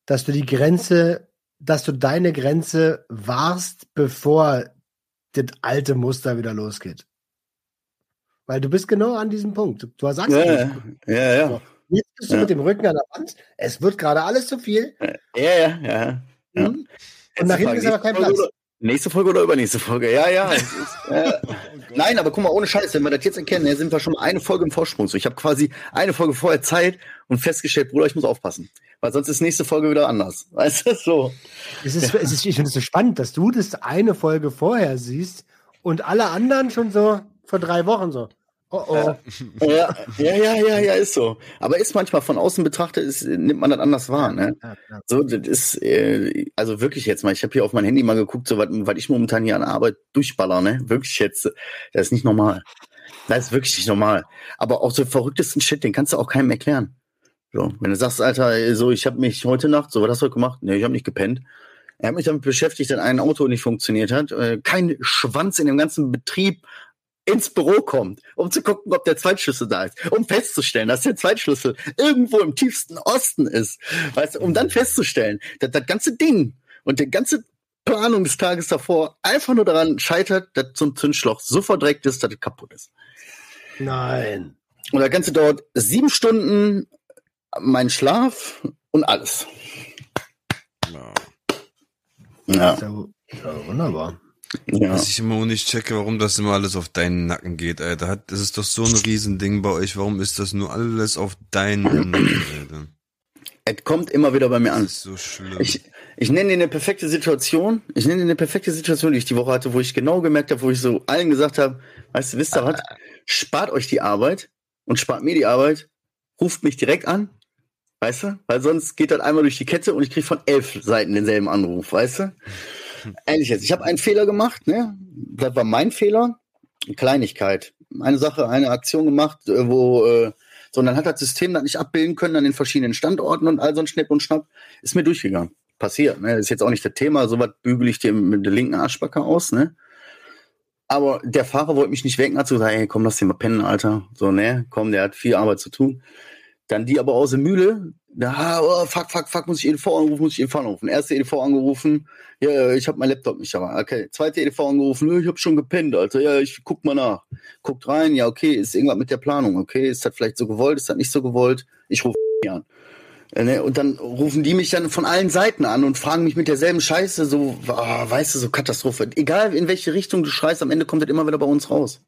[SPEAKER 2] dass du die Grenze, dass du deine Grenze warst, bevor das alte Muster wieder losgeht. Weil du bist genau an diesem Punkt. Du sagst
[SPEAKER 3] ja, ja, ja, ja.
[SPEAKER 2] Jetzt bist du ja. mit dem Rücken an der Wand. Es wird gerade alles zu viel.
[SPEAKER 3] Ja, ja, ja.
[SPEAKER 2] Mhm. Und nach hinten ist aber kein Platz.
[SPEAKER 3] Nächste Folge oder übernächste Folge? Ja, ja. Ist, äh, nein, aber guck mal, ohne Scheiß, wenn wir das jetzt erkennen, sind wir schon mal eine Folge im Vorsprung. So, ich habe quasi eine Folge vorher Zeit und festgestellt, Bruder, ich muss aufpassen. Weil sonst ist nächste Folge wieder anders. Weißt du, so.
[SPEAKER 2] Es ist, es ist, ich finde es so spannend, dass du das eine Folge vorher siehst und alle anderen schon so vor drei Wochen so. Oh oh.
[SPEAKER 3] Ja, ja, ja, ja, ja, ist so. Aber ist manchmal von außen betrachtet, ist, nimmt man das anders wahr, ne? So, das ist, äh, also wirklich jetzt mal, ich habe hier auf mein Handy mal geguckt, so was, was ich momentan hier an Arbeit durchballer, ne? Wirklich jetzt, das ist nicht normal. Das ist wirklich nicht normal. Aber auch so verrücktesten Shit, den kannst du auch keinem erklären. So, wenn du sagst, Alter, so, ich habe mich heute Nacht, so, was hast du heute gemacht? Ne, ich habe nicht gepennt. Er hat mich damit beschäftigt, dass ein Auto nicht funktioniert hat. Äh, kein Schwanz in dem ganzen Betrieb ins Büro kommt, um zu gucken, ob der Zweitschlüssel da ist, um festzustellen, dass der Zweitschlüssel irgendwo im tiefsten Osten ist, weißt du, um dann festzustellen, dass das ganze Ding und die ganze Planung des Tages davor einfach nur daran scheitert, dass zum Zündschloch so verdreckt ist, dass es kaputt ist.
[SPEAKER 2] Nein.
[SPEAKER 3] Und das Ganze dauert sieben Stunden, mein Schlaf und alles.
[SPEAKER 2] Ja. Ja. ja wunderbar.
[SPEAKER 4] Ja. Was ich immer nicht checke, warum das immer alles auf deinen Nacken geht, Alter. Das ist doch so ein Riesending bei euch. Warum ist das nur alles auf deinen Nacken, Alter?
[SPEAKER 3] Es kommt immer wieder bei mir an.
[SPEAKER 4] Das ist so schlimm.
[SPEAKER 3] Ich, ich nenne dir eine perfekte Situation. Ich nenne dir eine perfekte Situation, die ich die Woche hatte, wo ich genau gemerkt habe, wo ich so allen gesagt habe, weißt du, wisst ihr was? Spart euch die Arbeit und spart mir die Arbeit. Ruft mich direkt an. Weißt du? Weil sonst geht das einmal durch die Kette und ich kriege von elf Seiten denselben Anruf, weißt du? Ähnlich jetzt. Ich habe einen Fehler gemacht, ne? Das war mein Fehler. Kleinigkeit. Eine Sache, eine Aktion gemacht, äh, wo, äh, so, und dann hat das System das nicht abbilden können an den verschiedenen Standorten und all so ein Schnipp und Schnapp. Ist mir durchgegangen. Passiert, ne? ist jetzt auch nicht das Thema. So was bügel ich dir mit der linken Arschbacke aus, ne? Aber der Fahrer wollte mich nicht wecken, hat so gesagt, ey, komm, lass den mal pennen, Alter. So, ne, komm, der hat viel Arbeit zu tun. Dann die aber aus der Mühle, da, oh, fuck, fuck, fuck, muss ich EDV anrufen, muss ich EDV anrufen. Erste EDV angerufen, ja, ich habe mein Laptop nicht dabei. Okay, zweite EDV angerufen, ich habe schon gepennt, Alter. Ja, ich guck mal nach. Guckt rein, ja, okay, ist irgendwas mit der Planung, okay, ist das vielleicht so gewollt, ist das nicht so gewollt? Ich rufe an. Äh, ne, und dann rufen die mich dann von allen Seiten an und fragen mich mit derselben Scheiße, so, oh, weißt du, so Katastrophe. Egal in welche Richtung du schreist, am Ende kommt das immer wieder bei uns raus.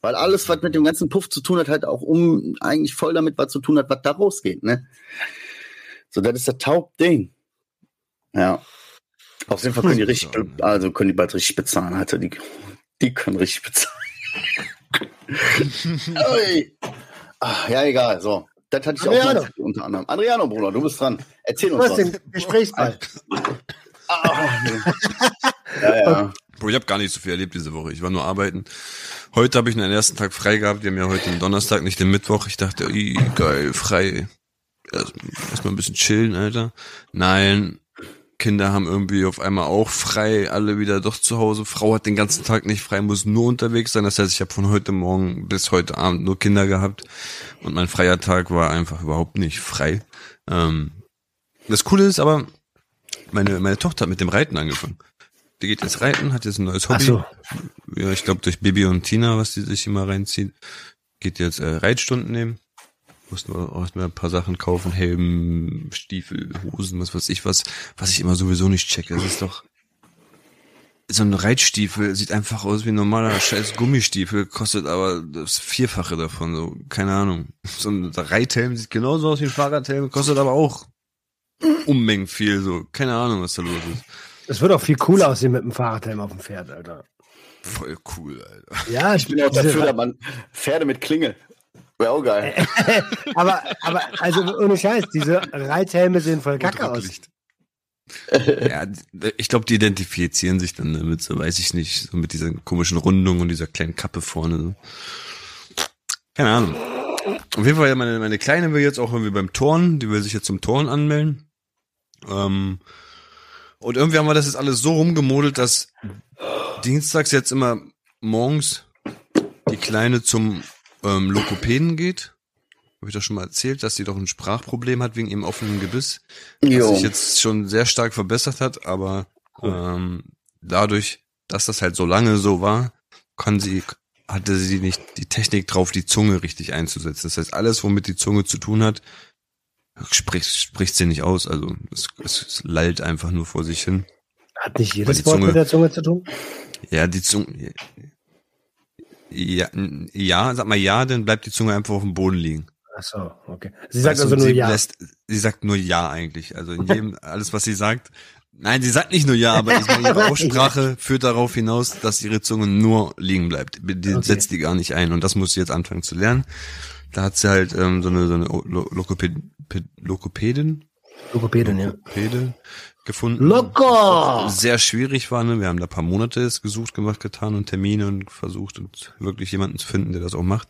[SPEAKER 3] Weil alles, was mit dem ganzen Puff zu tun hat, halt auch um eigentlich voll damit was zu tun hat, was da rausgeht, ne? So, das ist das Taubding. Ja. Auf jeden Fall können die richtig, also können die bald richtig bezahlen, Alter. Die, die können richtig bezahlen. Ach, ja, egal. So. Das hatte ich Adriano. auch unter anderem. Adriano, Bruder, du bist dran. Erzähl uns was.
[SPEAKER 2] den Gesprächsball.
[SPEAKER 4] Ah, ja, ja. Bro, ich habe gar nicht so viel erlebt diese Woche. Ich war nur arbeiten. Heute habe ich einen ersten Tag frei gehabt. Wir haben ja heute den Donnerstag, nicht den Mittwoch. Ich dachte, ey, geil, frei. Erstmal ein bisschen chillen, Alter. Nein, Kinder haben irgendwie auf einmal auch frei, alle wieder doch zu Hause. Frau hat den ganzen Tag nicht frei, muss nur unterwegs sein. Das heißt, ich habe von heute Morgen bis heute Abend nur Kinder gehabt und mein freier Tag war einfach überhaupt nicht frei. Ähm, das Coole ist aber, meine, meine Tochter hat mit dem Reiten angefangen. Die geht jetzt reiten, hat jetzt ein neues Hobby. Ach so. Ja, ich glaube durch Bibi und Tina, was die sich immer reinzieht. Geht jetzt äh, Reitstunden nehmen. Mussten wir auch erstmal ein paar Sachen kaufen, Helm, Stiefel, Hosen, was weiß ich was, was ich immer sowieso nicht checke. Das ist doch so ein Reitstiefel sieht einfach aus wie ein normaler scheiß Gummistiefel, kostet aber das Vierfache davon, so, keine Ahnung. So ein Reithelm sieht genauso aus wie ein Fahrradhelm, kostet aber auch Unmengen viel, so, keine Ahnung, was da los ist.
[SPEAKER 2] Das wird auch viel cooler aussehen mit dem Fahrradhelm auf dem Pferd, Alter.
[SPEAKER 4] Voll cool, Alter.
[SPEAKER 3] Ja, ich bin auch dafür, dass man Pferde mit Klinge Wäre auch geil.
[SPEAKER 2] aber, aber, also ohne Scheiß, diese Reithelme sehen voll kacke aus.
[SPEAKER 4] ja, ich glaube, die identifizieren sich dann damit, so weiß ich nicht, so mit dieser komischen Rundung und dieser kleinen Kappe vorne. So. Keine Ahnung. Auf jeden Fall, meine, meine Kleine will jetzt auch irgendwie beim Turnen, die will sich jetzt zum Turnen anmelden. Ähm, und irgendwie haben wir das jetzt alles so rumgemodelt, dass dienstags jetzt immer morgens die Kleine zum ähm, Lokopäden geht. Habe ich doch schon mal erzählt, dass sie doch ein Sprachproblem hat wegen ihrem offenen Gebiss. Jo. Das sich jetzt schon sehr stark verbessert hat, aber ähm, dadurch, dass das halt so lange so war, kann sie, hatte sie nicht die Technik drauf, die Zunge richtig einzusetzen. Das heißt, alles, womit die Zunge zu tun hat, spricht, spricht sie nicht aus. Also es, es lallt einfach nur vor sich hin.
[SPEAKER 2] Hat nicht jedes Wort mit der Zunge zu tun?
[SPEAKER 4] Ja, die Zunge. Ja, ja, sag mal ja, dann bleibt die Zunge einfach auf dem Boden liegen.
[SPEAKER 2] Ach so, okay. Sie sagt also nur ja. Lässt,
[SPEAKER 4] sie sagt nur ja eigentlich. Also in jedem, alles was sie sagt. Nein, sie sagt nicht nur ja, aber ihre Aussprache führt darauf hinaus, dass ihre Zunge nur liegen bleibt. Die okay. setzt die gar nicht ein. Und das muss sie jetzt anfangen zu lernen. Da hat sie halt ähm, so eine, so eine Lokopädin, Lokopädin,
[SPEAKER 2] Lokopädin, ja.
[SPEAKER 4] Lokopäde gefunden.
[SPEAKER 2] Locker!
[SPEAKER 4] Sehr schwierig war, ne? Wir haben da paar Monate es gesucht, gemacht, getan und Termine und versucht und wirklich jemanden zu finden, der das auch macht.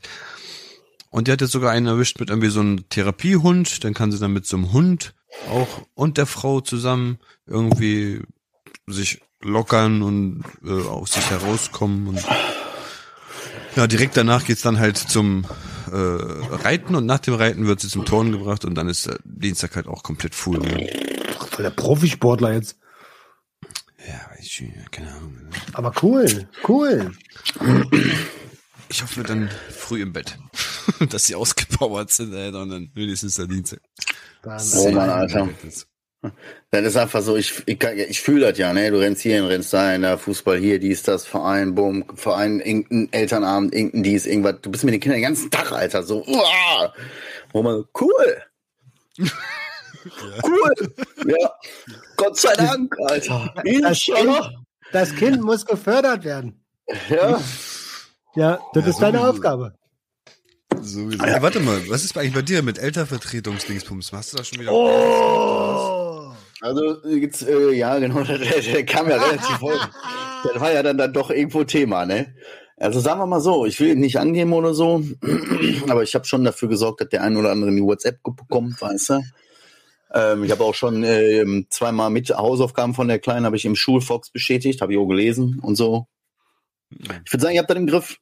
[SPEAKER 4] Und die hat jetzt sogar einen erwischt mit irgendwie so einem Therapiehund. Dann kann sie dann mit so einem Hund auch und der Frau zusammen irgendwie sich lockern und äh, aus sich herauskommen und ja, direkt danach geht's dann halt zum Reiten und nach dem Reiten wird sie zum Turnen gebracht und dann ist der Dienstag halt auch komplett full. Ne?
[SPEAKER 2] Ach, voll der Profisportler jetzt.
[SPEAKER 4] Ja, ich, keine Ahnung.
[SPEAKER 2] Aber cool, cool.
[SPEAKER 4] Ich hoffe dann früh im Bett, dass sie ausgepowert sind, Alter, und dann wenigstens der Dienstag.
[SPEAKER 3] oh Mann, Alter. Dann ist einfach so, ich, ich, ich fühle das ja, ne? Du rennst hier, rennst da in der Fußball hier, dies, das, Verein, Bumm, Verein, irgendein Elternabend, irgendein dies, irgendwas. Du bist mit den Kindern den ganzen Tag, Alter, so, uah! wo man, cool! cool! Ja, Gott sei Dank, Alter.
[SPEAKER 2] Das kind, das kind muss gefördert werden.
[SPEAKER 3] Ja.
[SPEAKER 2] Ja, das ja, ist deine Aufgabe.
[SPEAKER 4] So ja, warte mal, was ist eigentlich bei dir mit Elternvertretungsdingsbums? Hast du da schon wieder?
[SPEAKER 3] Oh! Also jetzt, äh, ja, genau, der, der, kam ja relativ häufig. Das war ja dann, dann doch irgendwo Thema, ne? Also sagen wir mal so, ich will ihn nicht angeben oder so, aber ich habe schon dafür gesorgt, dass der ein oder andere in die WhatsApp-Gruppe kommt, weißt du? Ähm, ich habe auch schon äh, zweimal mit Hausaufgaben von der Kleinen, habe ich im Schulfox bestätigt, habe ich auch gelesen und so. Ich würde sagen, ihr habt das im Griff.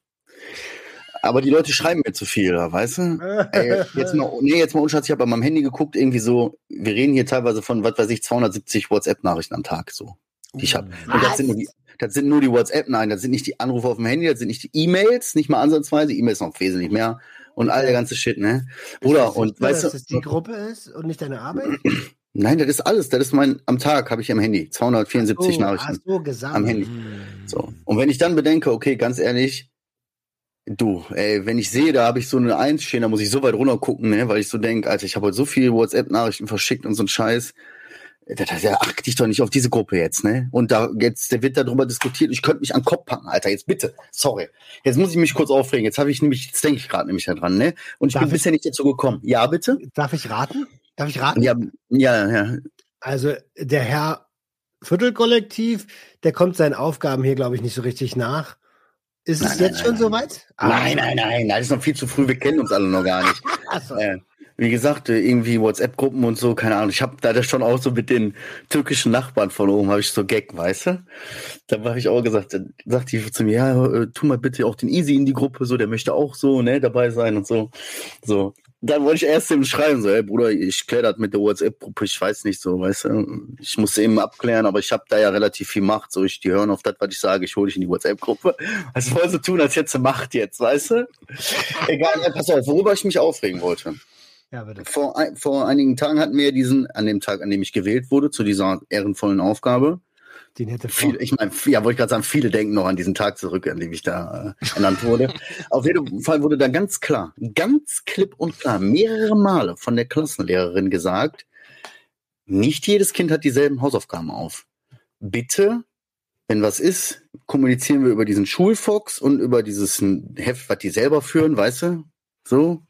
[SPEAKER 3] Aber die Leute schreiben mir zu viel, weißt du? Ey, jetzt mal, nee, jetzt mal unschatz, ich habe bei meinem Handy geguckt, irgendwie so, wir reden hier teilweise von, was weiß ich, 270 WhatsApp-Nachrichten am Tag, so, die ich habe. Und das sind nur die, das sind nur die WhatsApp-Nachrichten, das sind nicht die Anrufe auf dem Handy, das sind nicht die E-Mails, nicht mal ansatzweise, E-Mails noch wesentlich mehr und all der ganze Shit, ne? Bruder, und weißt du.
[SPEAKER 2] Dass das die Gruppe ist und nicht deine Arbeit?
[SPEAKER 3] Nein, das ist alles. Das ist mein, am Tag habe ich am Handy 274 so, Nachrichten.
[SPEAKER 2] So.
[SPEAKER 3] Am Handy. So. Und wenn ich dann bedenke, okay, ganz ehrlich, Du, ey, wenn ich sehe, da habe ich so eine Eins stehen, da muss ich so weit runter gucken, ne, weil ich so denke, Alter, ich habe heute so viele WhatsApp-Nachrichten verschickt und so ein Scheiß. Da, da achte ich doch nicht auf diese Gruppe jetzt, ne? Und da jetzt, der wird darüber diskutiert. Ich könnte mich an den Kopf packen, Alter. Jetzt bitte, sorry. Jetzt muss ich mich kurz aufregen. Jetzt habe ich nämlich, jetzt denke ich gerade nämlich daran, ne? Und ich darf bin ich, bisher nicht dazu gekommen. Ja, bitte.
[SPEAKER 2] Darf ich raten? Darf ich raten?
[SPEAKER 3] Ja, ja, ja.
[SPEAKER 2] Also der Herr Viertelkollektiv, der kommt seinen Aufgaben hier, glaube ich, nicht so richtig nach. Ist nein, es jetzt nein, schon soweit?
[SPEAKER 3] Ah. Nein, nein, nein, das ist noch viel zu früh. Wir kennen uns alle noch gar nicht. so. äh, wie gesagt, äh, irgendwie WhatsApp-Gruppen und so, keine Ahnung. Ich habe da das schon auch so mit den türkischen Nachbarn von oben, habe ich so Gag, weißt du? Da habe ich auch gesagt, dann sagt die zu mir, ja, äh, tu mal bitte auch den Easy in die Gruppe, so, der möchte auch so, ne, dabei sein und so. So, dann wollte ich erst ihm schreiben, so, ey Bruder, ich kläre das mit der WhatsApp-Gruppe, ich weiß nicht so, weißt du, ich muss eben abklären, aber ich habe da ja relativ viel Macht, so, ich, die hören auf das, was ich sage, ich hole dich in die WhatsApp-Gruppe. Also wollen sie tun, als hätte sie Macht jetzt, weißt du? Egal, ja, pass auf, worüber ich mich aufregen wollte. Ja, bitte. Vor, vor einigen Tagen hatten wir diesen, an dem Tag, an dem ich gewählt wurde, zu dieser ehrenvollen Aufgabe,
[SPEAKER 2] den hätte
[SPEAKER 3] viele, ich meine, ja, wollte ich gerade sagen, viele denken noch an diesen Tag zurück, an dem ich da äh, ernannt wurde. Auf jeden Fall wurde da ganz klar, ganz klipp und klar, mehrere Male von der Klassenlehrerin gesagt, nicht jedes Kind hat dieselben Hausaufgaben auf. Bitte, wenn was ist, kommunizieren wir über diesen Schulfox und über dieses Heft, was die selber führen, weißt du? So.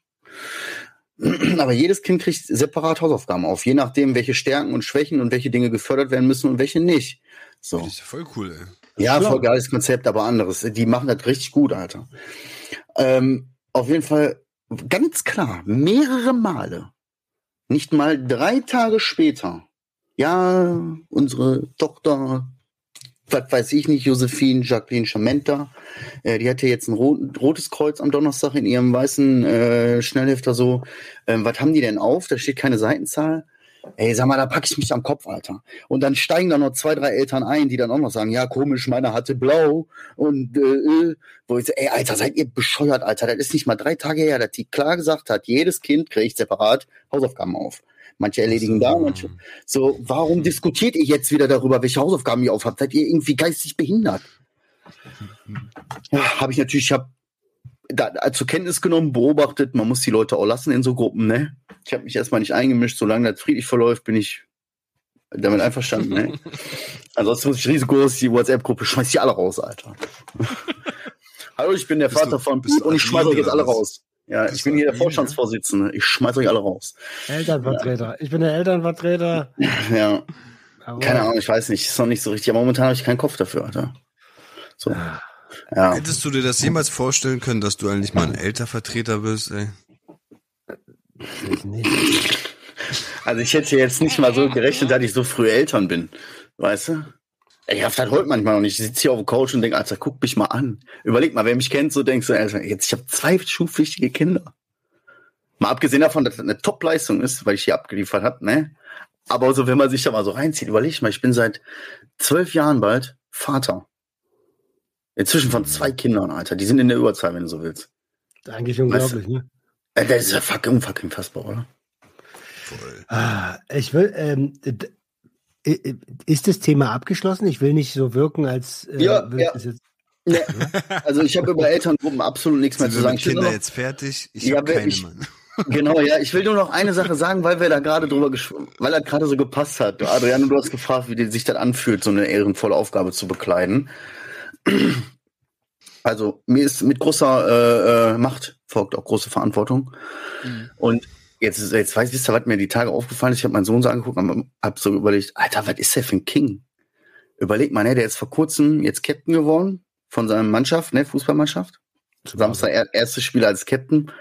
[SPEAKER 3] Aber jedes Kind kriegt separat Hausaufgaben auf, je nachdem, welche Stärken und Schwächen und welche Dinge gefördert werden müssen und welche nicht. So.
[SPEAKER 4] Das ist voll cool, ey.
[SPEAKER 3] Ja, voll geiles Konzept, aber anderes. Die machen das richtig gut, Alter. Ähm, auf jeden Fall ganz klar, mehrere Male, nicht mal drei Tage später, ja, unsere Tochter, was weiß ich nicht, Josephine Jacqueline Chamenta, äh, die hatte jetzt ein rot, rotes Kreuz am Donnerstag in ihrem weißen äh, Schnellhefter so. Ähm, was haben die denn auf? Da steht keine Seitenzahl. Ey, sag mal, da packe ich mich am Kopf, Alter. Und dann steigen da noch zwei, drei Eltern ein, die dann auch noch sagen, ja, komisch, meiner hatte blau und äh, äh, wo ich so, ey, Alter, seid ihr bescheuert, Alter. Das ist nicht mal drei Tage her, dass die klar gesagt hat, jedes Kind kriegt separat Hausaufgaben auf. Manche erledigen da, manche. So, warum diskutiert ihr jetzt wieder darüber, welche Hausaufgaben ihr aufhabt? Seid ihr irgendwie geistig behindert? Ja, habe ich natürlich, ich habe da, zur Kenntnis genommen, beobachtet, man muss die Leute auch lassen in so Gruppen, ne? Ich habe mich erstmal nicht eingemischt, solange das friedlich verläuft, bin ich damit einverstanden, ne? Ansonsten muss ich risikolos die WhatsApp-Gruppe schmeiß die alle raus, Alter. Hallo, ich bin der bist Vater du, von und ich schmeiß euch jetzt alle raus. Ja, ich bin hier der Vorstandsvorsitzende. Ich schmeiß euch alle raus.
[SPEAKER 2] Elternvertreter. Ja. Ich bin der Elternvertreter.
[SPEAKER 3] Ja. Aber Keine Ahnung, ich weiß nicht. Ist noch nicht so richtig. Aber momentan habe ich keinen Kopf dafür, Alter. So. Ah.
[SPEAKER 4] Ja. Hättest du dir das jemals vorstellen können, dass du eigentlich mal ein Elternvertreter bist, ey?
[SPEAKER 3] Ich nicht. Also ich hätte jetzt nicht mal so gerechnet, dass ich so früh Eltern bin. Weißt du? Ich hab das heute manchmal noch nicht. Ich sitze hier auf dem Couch und denke, Alter, guck mich mal an. Überleg mal, wer mich kennt, so denkst du, Alter, jetzt, ich habe zwei schulpflichtige Kinder. Mal abgesehen davon, dass das eine Top-Leistung ist, weil ich hier abgeliefert habe, ne? Aber so, wenn man sich da mal so reinzieht, überleg mal, ich bin seit zwölf Jahren bald Vater. Inzwischen von zwei Kindern, Alter. Die sind in der Überzahl, wenn du so willst.
[SPEAKER 2] Eigentlich unglaublich, weißt, ne?
[SPEAKER 3] Äh, das ist ja fucking unfucking fassbar, oder?
[SPEAKER 2] Voll. Ah, ich will, ähm, ist das Thema abgeschlossen? Ich will nicht so wirken, als
[SPEAKER 3] äh, ja, ja. Jetzt... ja. Also ich habe über Elterngruppen absolut nichts mehr zu sagen.
[SPEAKER 4] Kinder noch... jetzt fertig? Ich ja, habe keine ich,
[SPEAKER 3] Genau, ja. Ich will nur noch eine Sache sagen, weil wir da gerade drüber weil er gerade so gepasst hat. Adrian, du hast gefragt, wie sich das anfühlt, so eine ehrenvolle Aufgabe zu bekleiden. Also mir ist mit großer äh, äh, Macht folgt auch große Verantwortung. Mhm. Und jetzt, jetzt weiß ich, was mir die Tage aufgefallen ist. Ich habe meinen Sohn so angeguckt und habe so überlegt, Alter, was ist der für ein King? Überleg mal, ne, der ist vor kurzem jetzt Captain geworden von seiner Mannschaft, ne, Fußballmannschaft. Samstag er, erstes Spiel als Captain.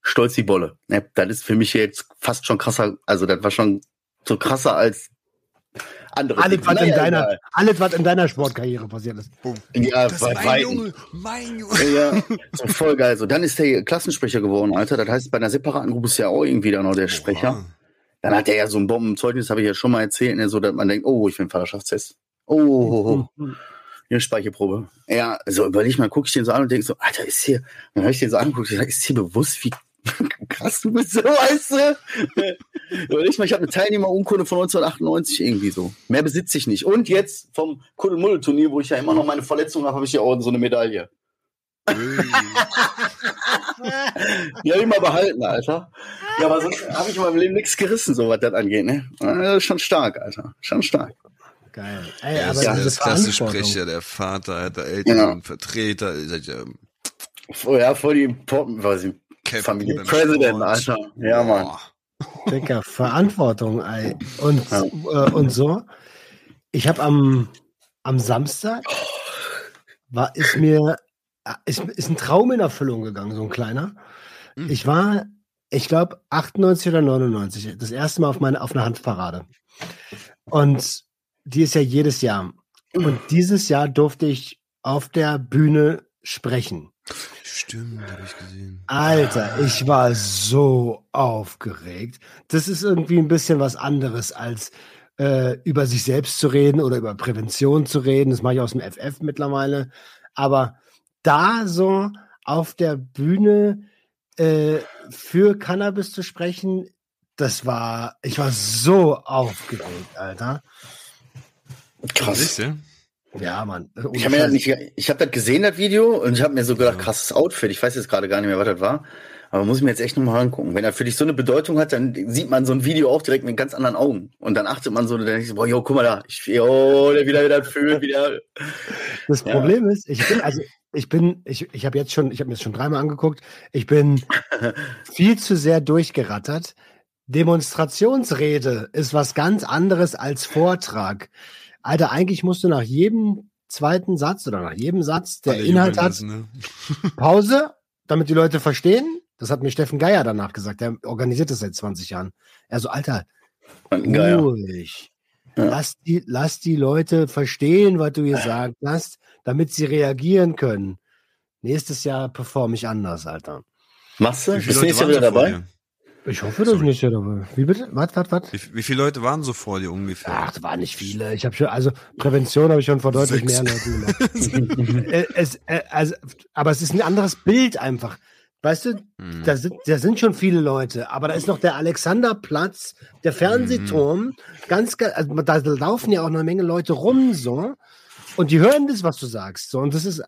[SPEAKER 3] Stolz die Bolle. Ne, das ist für mich jetzt fast schon krasser, also das war schon so krasser als andere
[SPEAKER 2] alles, was, in deiner, alles, was in deiner Sportkarriere passiert ist.
[SPEAKER 3] Ja, das bei mein Junge, mein Junge. Ja, so voll geil. So, dann ist der Klassensprecher geworden, Alter. Das heißt, bei einer separaten Gruppe ist ja auch irgendwie dann noch der Sprecher. Oha. Dann hat er ja so ein Bombenzeugnis, habe ich ja schon mal erzählt, ne, so dass man denkt, oh, ich bin Vaterschaftstest. Oh, oh, oh. Hier Speicherprobe. Ja, so überleg mal, gucke ich den so an und denke so, Alter, ist hier, dann habe ich den so angeguckt, ist hier bewusst, wie krass du bist, so, weißt du? ich mal, ich habe eine Teilnehmerurkunde von 1998 irgendwie so. Mehr besitze ich nicht. Und jetzt vom Kuddelmuddel-Turnier, wo ich ja immer noch meine Verletzung habe, habe ich ja auch so eine Medaille. ja, immer behalten, Alter. Ja, aber sonst habe ich in meinem Leben nichts gerissen, so was das angeht, ne? Das ist schon stark, Alter. Schon stark.
[SPEAKER 2] Geil.
[SPEAKER 4] Ey, aber ja, das Klassensprecher, der Vater, der Eltern, ja. Vertreter, ja,
[SPEAKER 3] ja, voll die Poppen, weiß ich, Captain Familie President, Alter. Ja, Mann.
[SPEAKER 2] Dicker, Verantwortung, ey. Und, ja. äh, und so. Ich habe am, am Samstag war, ist mir, ist, ist ein Traum in Erfüllung gegangen, so ein kleiner. Mhm. Ich war, ich glaube, 98 oder 99, das erste Mal auf, meine, auf einer Handparade. Und die ist ja jedes Jahr. Und dieses Jahr durfte ich auf der Bühne sprechen.
[SPEAKER 4] Stimmt, habe ich gesehen.
[SPEAKER 2] Alter, ich war so aufgeregt. Das ist irgendwie ein bisschen was anderes als äh, über sich selbst zu reden oder über Prävention zu reden. Das mache ich aus dem FF mittlerweile. Aber da so auf der Bühne äh, für Cannabis zu sprechen, das war, ich war so aufgeregt, Alter.
[SPEAKER 3] Krass.
[SPEAKER 2] Ja? Ja, Mann.
[SPEAKER 3] Ich habe ja hab das gesehen, das Video, und ich habe mir so gedacht, krasses Outfit. Ich weiß jetzt gerade gar nicht mehr, was das war. Aber muss ich mir jetzt echt nochmal angucken. Wenn er für dich so eine Bedeutung hat, dann sieht man so ein Video auch direkt mit ganz anderen Augen. Und dann achtet man so, dann denkt so, boah, jo, guck mal da, ich, jo, der wieder wieder fühlt, wieder.
[SPEAKER 2] Das ja. Problem ist, ich bin, also, ich bin, ich, ich habe jetzt schon, ich habe mir das schon dreimal angeguckt, ich bin viel zu sehr durchgerattert. Demonstrationsrede ist was ganz anderes als Vortrag. Alter, eigentlich musst du nach jedem zweiten Satz oder nach jedem Satz, der Alle Inhalt hat, ne? Pause, damit die Leute verstehen. Das hat mir Steffen Geier danach gesagt. Der organisiert das seit 20 Jahren. Er so, Alter, ruhig. Ja. Lass, die, lass die Leute verstehen, was du gesagt hast, damit sie reagieren können. Nächstes Jahr performe ich anders, Alter.
[SPEAKER 3] Machst du? Bist du nächstes Jahr wieder dabei?
[SPEAKER 2] Ich hoffe, ich nicht dabei Wie bitte? Was, was, was?
[SPEAKER 4] Wie, wie, viele Leute waren so vor dir ungefähr?
[SPEAKER 2] Ach, das waren nicht viele. Ich habe schon, also Prävention habe ich schon vor deutlich Sechs. mehr Leuten gemacht. Äh, es, äh, also, aber es ist ein anderes Bild einfach. Weißt du, mhm. da, sind, da sind schon viele Leute, aber da ist noch der Alexanderplatz, der Fernsehturm, mhm. ganz, also da laufen ja auch eine Menge Leute rum, so. Und die hören das, was du sagst. So. Und das ist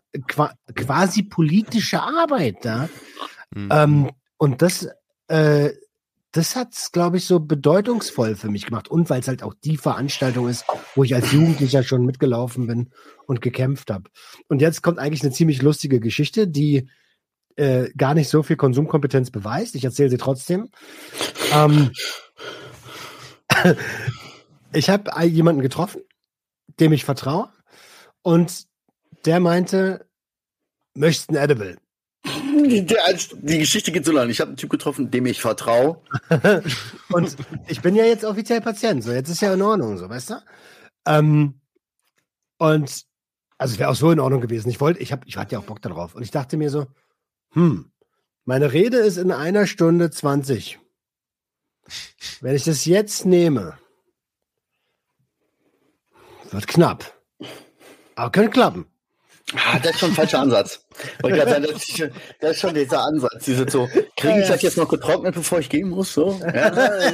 [SPEAKER 2] quasi politische Arbeit da. Mhm. Ähm, und das, äh, das hat es, glaube ich, so bedeutungsvoll für mich gemacht. Und weil es halt auch die Veranstaltung ist, wo ich als Jugendlicher schon mitgelaufen bin und gekämpft habe. Und jetzt kommt eigentlich eine ziemlich lustige Geschichte, die äh, gar nicht so viel Konsumkompetenz beweist. Ich erzähle sie trotzdem. Ähm, ich habe jemanden getroffen, dem ich vertraue. Und der meinte, möchtest ein Edible?
[SPEAKER 3] Die, die, Geschichte geht so lange. Ich habe einen Typ getroffen, dem ich vertraue.
[SPEAKER 2] und ich bin ja jetzt offiziell Patient. So, jetzt ist ja in Ordnung, so, weißt du? Ähm, und also es wäre auch so in Ordnung gewesen. Ich wollte, ich habe, ich hatte ja auch Bock darauf. Und ich dachte mir so, hm, meine Rede ist in einer Stunde 20. Wenn ich das jetzt nehme, wird knapp. Aber könnte klappen.
[SPEAKER 3] Ah, das ist schon ein falscher Ansatz. Sagen, das, ist schon, das, ist schon, dieser Ansatz. Diese so, kriege ich das jetzt noch getrocknet, bevor ich gehen muss? So? Ja.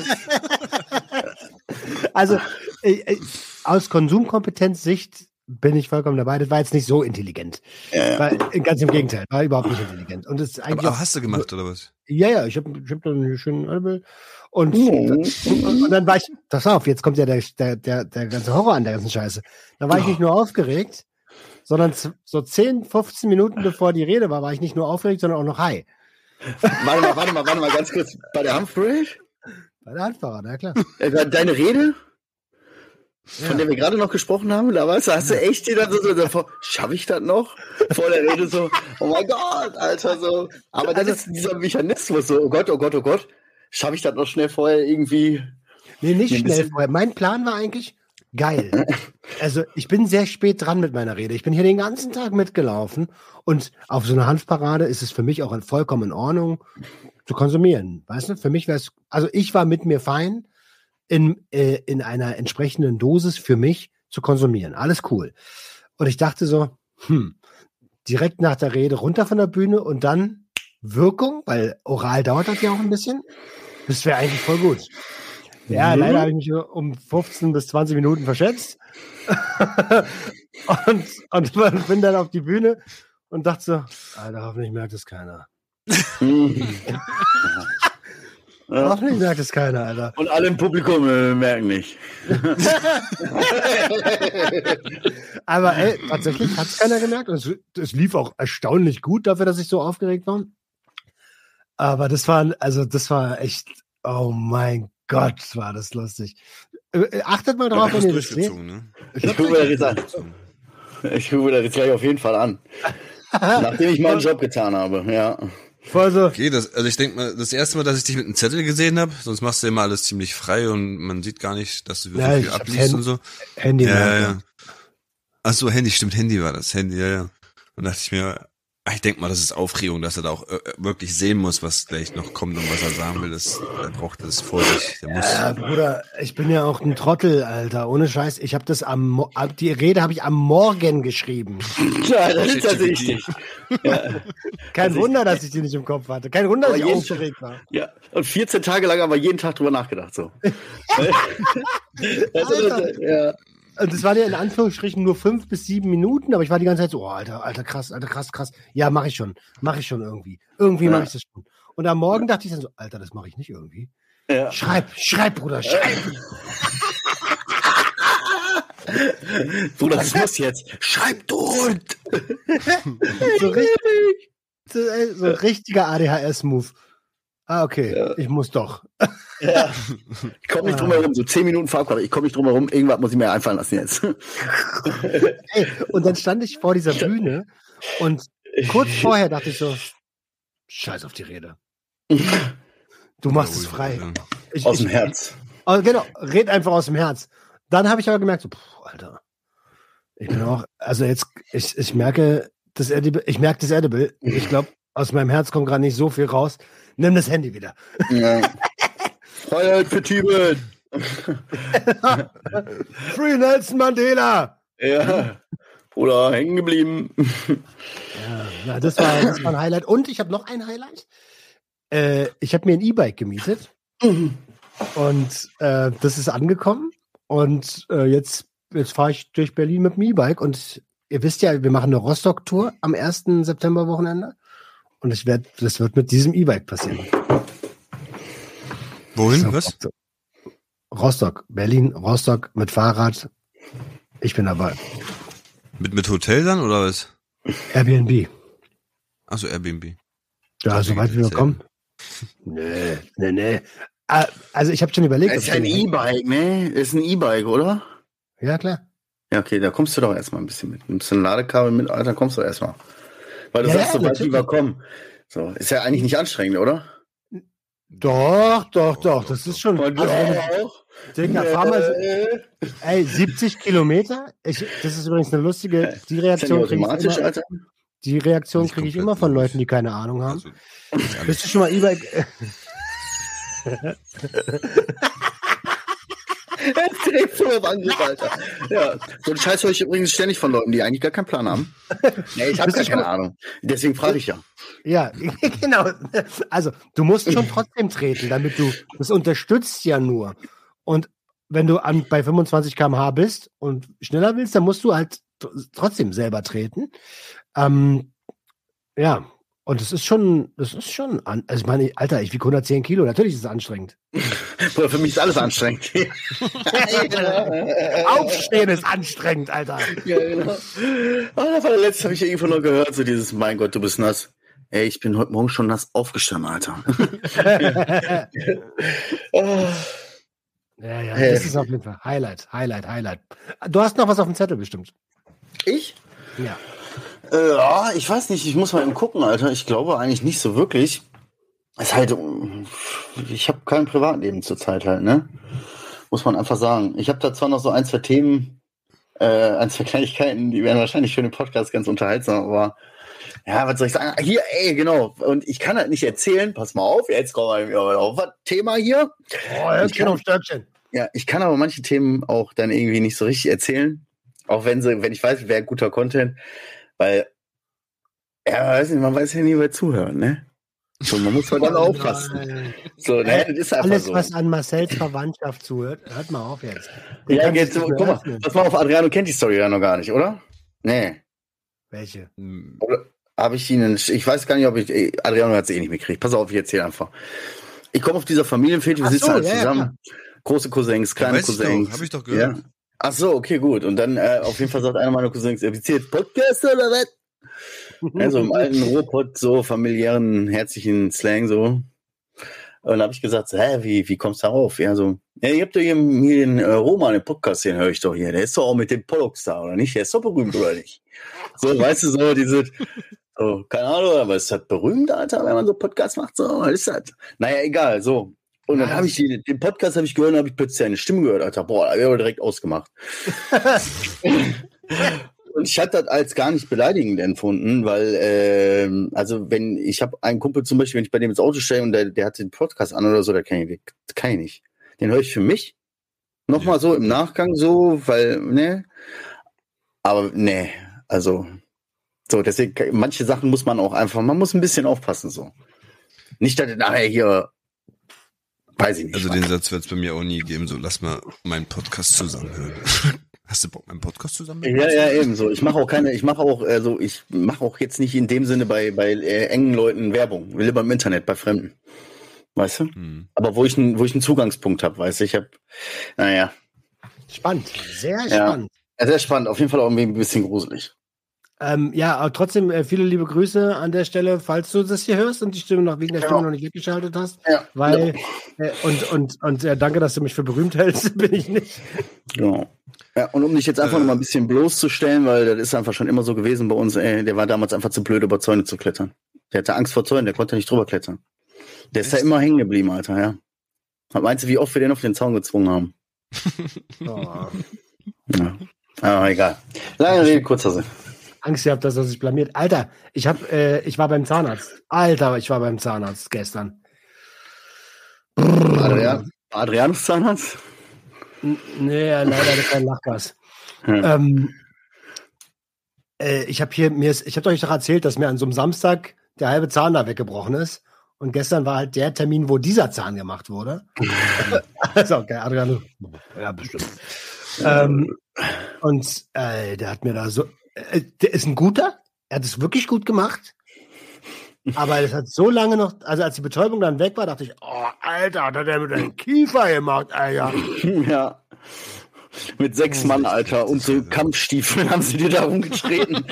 [SPEAKER 2] also äh, äh, aus Konsumkompetenzsicht bin ich vollkommen dabei. Das war jetzt nicht so intelligent. Ja, ja. War, ganz im Gegenteil, war überhaupt nicht intelligent. Und das eigentlich
[SPEAKER 4] aber, hast du gemacht oder was?
[SPEAKER 2] Ja, ja, ich habe ich hab dann einen schönen Albel und, mhm. und, und, dann war ich, pass auf, jetzt kommt ja der, der, der, der ganze Horror an der ganzen Scheiße. Da war oh. ich nicht nur aufgeregt, sondern so 10, 15 Minuten bevor die Rede war, war ich nicht nur aufgeregt, sondern auch noch high.
[SPEAKER 3] Warte mal, warte mal, warte mal ganz kurz. Bei der Handparade?
[SPEAKER 2] Bei der Handparade, ja klar.
[SPEAKER 3] Äh, deine Rede? Von ja. der wir gerade noch gesprochen haben, da weißt du, hast du echt dir dann so, so, so schaffe ich das noch? Vor der Rede so, oh mein Gott, Alter, so. Aber dann ist dieser Mechanismus so, oh Gott, oh Gott, oh Gott, schaffe ich das noch schnell vorher irgendwie?
[SPEAKER 2] Nee, nicht schnell vorher. Mein Plan war eigentlich, geil. Also ich bin sehr spät dran mit meiner Rede. Ich bin hier den ganzen Tag mitgelaufen und auf so einer Hanfparade ist es für mich auch vollkommen in Ordnung zu konsumieren. Weißt du, für mich wäre es, also ich war mit mir fein in, äh, in einer entsprechenden Dosis für mich zu konsumieren. Alles cool. Und ich dachte so, hm, direkt nach der Rede runter von der Bühne und dann Wirkung, weil oral dauert das ja auch ein bisschen. Das wäre eigentlich voll gut. Ja, mhm. leider habe ich mich um 15 bis 20 Minuten verschätzt. und, und bin dann auf die Bühne und dachte so, Alter, hoffentlich merkt es keiner. Ja. Hoffentlich merkt es keiner, Alter.
[SPEAKER 3] Und alle im Publikum äh, merken nicht.
[SPEAKER 2] Aber ey, tatsächlich hat es keiner gemerkt. Und es, es, lief auch erstaunlich gut dafür, dass ich so aufgeregt war. Aber das war, also das war echt, oh mein Gott, war das lustig. Äh, äh, achtet mal drauf, wenn ihr das seht. Ne?
[SPEAKER 3] Ich, ich das jetzt Ich gucke mir das gleich auf jeden Fall an. Nachdem ich meinen Job getan habe, ja.
[SPEAKER 2] Voll so.
[SPEAKER 4] Okay, das, also ich denke mal, das erste Mal, dass ich dich mit einem Zettel gesehen habe, sonst machst du immer alles ziemlich frei und man sieht gar nicht, dass du wirklich ja, viel abliest und so.
[SPEAKER 2] Handy.
[SPEAKER 4] Ja, ja, ja. Ach so, Handy, stimmt, Handy war das, Handy, ja, ja. Und dachte ich mir, ich denke mal, das ist Aufregung, dass er da auch äh, wirklich sehen muss, was gleich noch kommt und was er sagen will. Das, er braucht das vor sich. Der muss.
[SPEAKER 2] Ja, Bruder, ich bin ja auch ein Trottel, Alter. Ohne Scheiß. Ich habe das am die Rede habe ich am Morgen geschrieben.
[SPEAKER 3] Ja, das ist tatsächlich.
[SPEAKER 2] ja. Kein also Wunder, dass ich die nicht im Kopf hatte. Kein Wunder, dass ich aufgeregt war.
[SPEAKER 3] Ja, und 14 Tage lang haben wir jeden Tag drüber nachgedacht. So.
[SPEAKER 2] Alter. ja. Und das waren ja in Anführungsstrichen nur fünf bis sieben Minuten, aber ich war die ganze Zeit so, oh, Alter, Alter, krass, Alter, krass, krass. Ja, mache ich schon. Mache ich schon irgendwie. Irgendwie ja. mache ich das schon. Und am Morgen dachte ich dann so, Alter, das mache ich nicht irgendwie. Ja. Schreib, schreib, Bruder, schreib.
[SPEAKER 3] Bruder, das muss jetzt. Schreib du Hund.
[SPEAKER 2] so richtig, so, äh, so richtiger ADHS-Move. Ah, okay. Ja. Ich muss doch.
[SPEAKER 3] Ja. Ich komme nicht drum herum. So zehn Minuten Fahrkarte. Ich komme nicht drum herum. Irgendwas muss ich mir einfallen lassen jetzt.
[SPEAKER 2] Und dann stand ich vor dieser Bühne und kurz vorher dachte ich so, scheiß auf die Rede. Du machst es frei.
[SPEAKER 3] Ich, aus dem ich, Herz.
[SPEAKER 2] Oh, genau, red einfach aus dem Herz. Dann habe ich aber gemerkt, so, pff, Alter, ich bin auch, also jetzt, ich, ich merke das Edible, ich merke das Edible. Ich glaube, aus meinem Herz kommt gerade nicht so viel raus. Nimm das Handy wieder. Ja.
[SPEAKER 3] Freiheit für Tibet.
[SPEAKER 2] Free Nelson Mandela.
[SPEAKER 3] Ja. oder hängen geblieben.
[SPEAKER 2] Ja, na, das, war, das war ein Highlight. Und ich habe noch ein Highlight. Äh, ich habe mir ein E-Bike gemietet. Und äh, das ist angekommen. Und äh, jetzt, jetzt fahre ich durch Berlin mit dem E-Bike. Und ihr wisst ja, wir machen eine Rostock-Tour am 1. September-Wochenende. Und ich werd, das wird mit diesem E-Bike passieren.
[SPEAKER 4] Wohin? Was?
[SPEAKER 2] Rostock, Berlin, Rostock mit Fahrrad. Ich bin dabei.
[SPEAKER 4] Mit, mit Hotel dann oder was?
[SPEAKER 2] Airbnb.
[SPEAKER 4] Achso, Airbnb.
[SPEAKER 2] Ja, soweit wir kommen. Nee, nee, nee. Ah, Also ich habe schon überlegt.
[SPEAKER 3] Das ist ein E-Bike, ne? Ist ein E-Bike, oder?
[SPEAKER 2] Ja, klar.
[SPEAKER 3] Ja, okay, da kommst du doch erstmal ein bisschen mit. Nimmst du ein Ladekabel mit, Alter, kommst du erstmal. Weil du
[SPEAKER 2] Ja,
[SPEAKER 3] sagst,
[SPEAKER 2] ja,
[SPEAKER 3] so weit
[SPEAKER 2] natürlich.
[SPEAKER 3] lieber kommen. So, ist ja eigentlich nicht anstrengend, oder?
[SPEAKER 2] Doch, doch, doch. Das ist schon.
[SPEAKER 3] Und
[SPEAKER 2] Also,
[SPEAKER 3] auch.
[SPEAKER 2] Digga, fahr mal, ey, 70 Kilometer. Ich, das ist übrigens eine lustige. Die Reaktion kriege ich immer,
[SPEAKER 3] Alter.
[SPEAKER 2] die Reaktion
[SPEAKER 4] Nicht
[SPEAKER 2] kriege ich immer von
[SPEAKER 4] logisch.
[SPEAKER 2] Leuten, die keine Ahnung haben.
[SPEAKER 4] Also,
[SPEAKER 2] Bist du schon mal E-Bike?
[SPEAKER 3] Direkt so auf Angriff, Alter. Ja, so ein Scheiß höre ich übrigens ständig von Leuten, die eigentlich gar keinen Plan haben. Nee, ich habe gar keine Ahnung. Deswegen frage ich ja.
[SPEAKER 2] Ja, genau. Also, du musst schon trotzdem treten, damit du, das unterstützt ja nur. Und wenn du an, bei 25 km/h bist und schneller willst, dann musst du halt tr- trotzdem selber treten. Ähm, ja, und das ist schon, das ist schon, an, also ich meine, Alter, ich wiege 110 Kilo, natürlich ist es anstrengend.
[SPEAKER 3] Für mich ist alles anstrengend.
[SPEAKER 2] Aufstehen ist anstrengend, Alter.
[SPEAKER 3] Ja, genau. Ah, das war der letzte, habe ich irgendwo noch gehört, so dieses, mein Gott, du bist nass. Ey, ich bin heute Morgen schon nass aufgestanden, Alter. Ah.
[SPEAKER 2] Ja, ja, das ist auf jeden Fall Highlight, Highlight, Highlight. Du hast noch was auf dem Zettel bestimmt.
[SPEAKER 3] ich?
[SPEAKER 2] Ja.
[SPEAKER 3] Ja, ich weiß nicht, ich muss mal eben gucken, Alter. Ich glaube eigentlich nicht so wirklich. Es ist halt, ich habe kein Privatleben zurzeit halt, ne? Muss man einfach sagen. Ich habe da zwar noch so ein, zwei Themen, äh, ein, zwei Kleinigkeiten, die wären wahrscheinlich für den Podcast ganz unterhaltsam, aber ja, was soll ich sagen? Hier, ey, genau. Und ich kann halt nicht erzählen, pass mal auf, jetzt kommen wir auf was Thema hier.
[SPEAKER 2] Oh, Hölzchen auf Stöckchen.
[SPEAKER 3] Ja, ich kann aber manche Themen auch dann irgendwie nicht so richtig erzählen. Auch wenn sie, wenn ich weiß, wäre guter Content, weil, ja, weiß nicht, man weiß ja nie, wer zuhört, ne? So, man muss halt dann aufpassen. So, ne, das ist einfach
[SPEAKER 2] Alles,
[SPEAKER 3] so.
[SPEAKER 2] was an Marcells Verwandtschaft zuhört, hört mal auf jetzt. Den
[SPEAKER 3] Ja, jetzt, guck mal, pass mal auf, Adriano kennt die Story ja noch gar nicht, oder? Nee.
[SPEAKER 2] Welche?
[SPEAKER 3] Oder habe ich Ihnen, ich weiß gar nicht, ob ich, Adriano hat es eh nicht mitgekriegt. Pass auf, ich erzähle einfach. Ich komme auf dieser Familienfete, wir
[SPEAKER 2] Ach
[SPEAKER 3] sitzen
[SPEAKER 2] so,
[SPEAKER 3] halt
[SPEAKER 2] ja, ja,
[SPEAKER 3] zusammen. Große Cousins, kleine
[SPEAKER 4] doch,
[SPEAKER 3] Cousins.
[SPEAKER 4] hab ich doch gehört.
[SPEAKER 3] Ja. Ach so, okay, gut. Und dann äh, auf jeden Fall sagt einer meiner Cousins, ihr jetzt Podcast oder was? Ja, so im alten Ruhrpott, so familiären, herzlichen Slang so. Und dann habe ich gesagt, so, hä, wie, wie kommst du darauf? Ja, so, ja, ihr habt doch hier, hier den äh, Roman im Podcast, den höre ich doch hier. Der ist doch auch mit dem Pollux da, oder nicht? Der ist doch berühmt, oder nicht? So, weißt du, so diese, so, keine Ahnung, aber ist das berühmt, Alter, wenn man so Podcast macht? So, was ist das? Naja, egal, so. Und dann habe ich die, den Podcast habe ich gehört und habe ich plötzlich eine Stimme gehört, Alter. Boah, da wäre direkt ausgemacht. Und ich hatte das als gar nicht beleidigend empfunden, weil, ähm, also wenn, ich habe einen Kumpel zum Beispiel, wenn ich bei dem ins Auto stelle und der, der hat den Podcast an oder so, da kann ich, kann ich nicht. Den höre ich für mich. Nochmal so im Nachgang so, weil, ne. Aber ne, also, so, deswegen, manche Sachen muss man auch einfach, man muss ein bisschen aufpassen, so. Nicht, dass er nachher hier, weiß ich nicht.
[SPEAKER 4] Also den Satz wird es bei mir auch nie geben, so lass mal meinen Podcast zusammenhören. Hast du Bock, meinen Podcast zusammen?
[SPEAKER 3] Ja, ja, ebenso. Ich mache auch keine, ich mache auch, also ich mache auch jetzt nicht in dem Sinne bei, bei äh, engen Leuten Werbung. Will lieber im Internet, bei Fremden. Weißt du?
[SPEAKER 4] Hm.
[SPEAKER 3] Aber wo ich, einen- wo ich einen Zugangspunkt habe, weißt du, ich habe, naja,
[SPEAKER 2] Spannend, sehr
[SPEAKER 3] Ja.
[SPEAKER 2] spannend.
[SPEAKER 3] Ja, sehr spannend, auf jeden Fall auch irgendwie ein bisschen gruselig.
[SPEAKER 2] Ähm, ja, aber trotzdem äh, viele liebe Grüße an der Stelle, falls du das hier hörst und die Stimme noch wegen der
[SPEAKER 3] Ja.
[SPEAKER 2] Stimme noch nicht weggeschaltet hast.
[SPEAKER 3] Ja,
[SPEAKER 2] Weil, äh, und, und, und äh, danke, dass du mich für berühmt hältst, bin ich nicht.
[SPEAKER 3] Genau. Ja, und um dich jetzt einfach
[SPEAKER 4] Äh.
[SPEAKER 3] noch mal ein bisschen bloßzustellen, weil das ist einfach schon immer so gewesen bei uns, ey, der war damals einfach zu blöd, über Zäune zu klettern. Der hatte Angst vor Zäunen, der konnte nicht drüber klettern. Der ist da immer hängen geblieben, Alter, ja. Und Meinst du, wie oft wir den auf den Zaun gezwungen haben?
[SPEAKER 2] Oh.
[SPEAKER 3] Ja. Aber egal. Lange Rede, kurzer Sinn.
[SPEAKER 2] Angst gehabt, dass er sich blamiert. Alter, ich hab, äh, ich war beim Zahnarzt. Alter, ich war beim Zahnarzt gestern.
[SPEAKER 3] Adrian, Adrianus Zahnarzt?
[SPEAKER 2] N- Nee, leider kein Lachgas.
[SPEAKER 3] Ja.
[SPEAKER 2] Ähm, äh, ich habe hier mir, ich habe euch doch erzählt, dass mir an so einem Samstag der halbe Zahn da weggebrochen ist. Und gestern war halt der Termin, wo dieser Zahn gemacht wurde. also, okay, Adrian, ja, bestimmt. ähm, und äh, der hat mir da so, der ist ein guter, er hat es wirklich gut gemacht. Aber es hat so lange noch, also als die Betäubung dann weg war, dachte ich, oh, Alter, hat er mit dem Kiefer gemacht, Alter.
[SPEAKER 3] Ja. Mit sechs Mann, Alter, und so Kampfstiefeln haben sie dir da rumgetreten.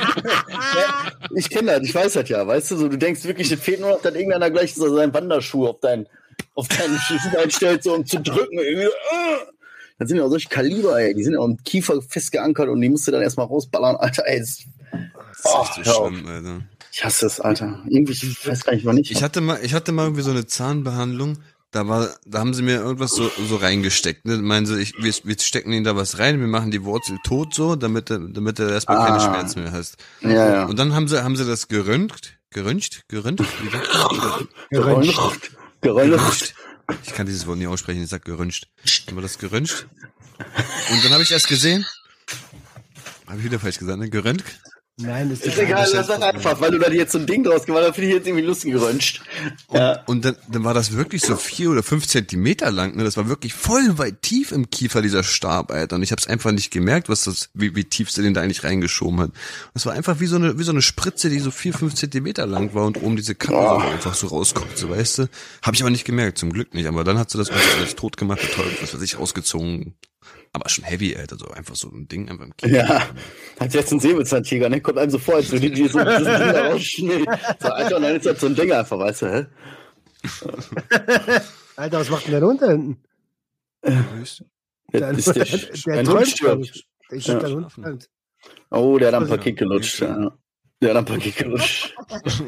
[SPEAKER 3] ich kenne das, ich weiß das ja, weißt du, so, du denkst wirklich, es fehlt nur noch, dass irgendeiner gleich so seinen Wanderschuh auf deinen, auf deinen Schiffen stellt, so, um zu drücken, irgendwie, äh. Das sind ja auch solche Kaliber, ey, die sind ja auch im Kiefer fest geankert und die musst du dann erstmal rausballern, Alter, ey. Das,
[SPEAKER 4] das ist echt so schlimm, Alter.
[SPEAKER 3] Ich hasse es, Alter. Irgendwie, ich weiß gar nicht, wann ich.
[SPEAKER 4] Ich hatte mal, ich hatte mal irgendwie so eine Zahnbehandlung. Da war, da haben sie mir irgendwas so, so reingesteckt. Ne? Meinen sie, ich, wir, wir stecken ihnen da was rein, wir machen die Wurzel tot so, damit, damit du erstmal ah. keine Schmerzen mehr hast.
[SPEAKER 3] Ja, ja.
[SPEAKER 4] Und dann haben sie, haben sie das geröntgt, geröntgt, geröntgt,
[SPEAKER 3] geröntgt, geröntgt.
[SPEAKER 4] Ich kann dieses Wort nicht aussprechen, ich sag geröntgt. Haben wir das geröntgt? Und dann habe ich erst gesehen, habe ich wieder falsch gesagt, ne? Geröntgt?
[SPEAKER 2] Nein,
[SPEAKER 3] ist, ist egal, lass das einfach, weil du da jetzt so ein Ding draus gemacht hast, finde ich jetzt irgendwie lustig geröntgt.
[SPEAKER 4] Und, ja. und dann, dann war das wirklich so vier oder fünf Zentimeter lang, ne? Das war wirklich voll weit tief im Kiefer, dieser Stab, Alter. Und ich habe es einfach nicht gemerkt, was das, wie, wie tief sie den da eigentlich reingeschoben hat. Das war einfach wie so eine, wie so eine Spritze, die so vier, fünf Zentimeter lang war und oben diese Kappe oh. einfach so rauskommt, so weißt du. Habe ich aber nicht gemerkt, zum Glück nicht. Aber dann hat sie das alles tot gemacht, betäubt, was weiß ich, ausgezogen, aber schon heavy, Alter, so einfach so ein Ding einfach im
[SPEAKER 3] Kino. Ja, als jetzt ein Säbelzahntiger, ne? Kommt einem so vor, als würde die so das Ding da rausschneiden. So, Alter, und dann ist das so ein Ding einfach, weißt du, hä?
[SPEAKER 2] Alter, was macht denn der da hinten?
[SPEAKER 3] Der, ist der, der, der, der Hund stirbt. Der, ja. der Hund stirbt. Oh, der hat ein Paket gelutscht, ja. Der hat ein Paket gelutscht.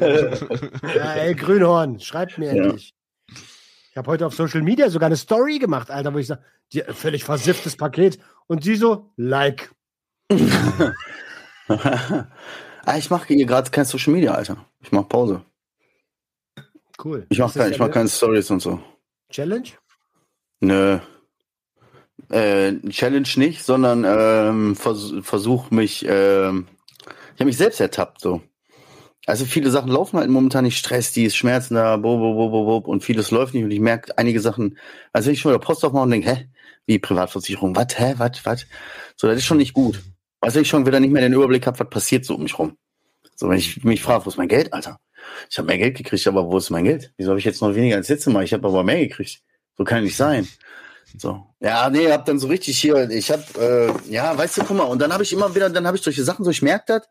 [SPEAKER 2] ja, ey, Grünhorn, schreibt mir ja. endlich. Ich habe heute auf Social Media sogar eine Story gemacht, Alter, wo ich sage, völlig versifftes Paket. Und sie so, like.
[SPEAKER 3] ah, ich mache hier gerade kein Social Media, Alter. Ich mache Pause.
[SPEAKER 2] Cool.
[SPEAKER 3] Ich mache kein, mach keine Stories und so.
[SPEAKER 2] Challenge?
[SPEAKER 3] Nö. Äh, Challenge nicht, sondern ähm, vers versuch mich, äh, ich habe mich selbst ertappt so. Also viele Sachen laufen halt momentan nicht. Stress, die ist Schmerzen da, bo, bo, bo, bo, bo, und vieles läuft nicht. Und ich merke einige Sachen, also wenn ich schon wieder Post aufmache und denke, hä, wie Privatversicherung, was, hä, was, was? So, das ist schon nicht gut. Also ich schon wieder nicht mehr den Überblick habe, was passiert so um mich rum. So, wenn ich mich frage, wo ist mein Geld, Alter? Ich habe mehr Geld gekriegt, aber wo ist mein Geld? Wieso habe ich jetzt noch weniger als letztes Mal? Ich habe aber mehr gekriegt. So kann nicht sein. So. Ja, nee, hab dann so richtig hier, ich hab, äh, ja, weißt du, guck mal, und dann habe ich immer wieder, dann habe ich solche Sachen, so ich merke das,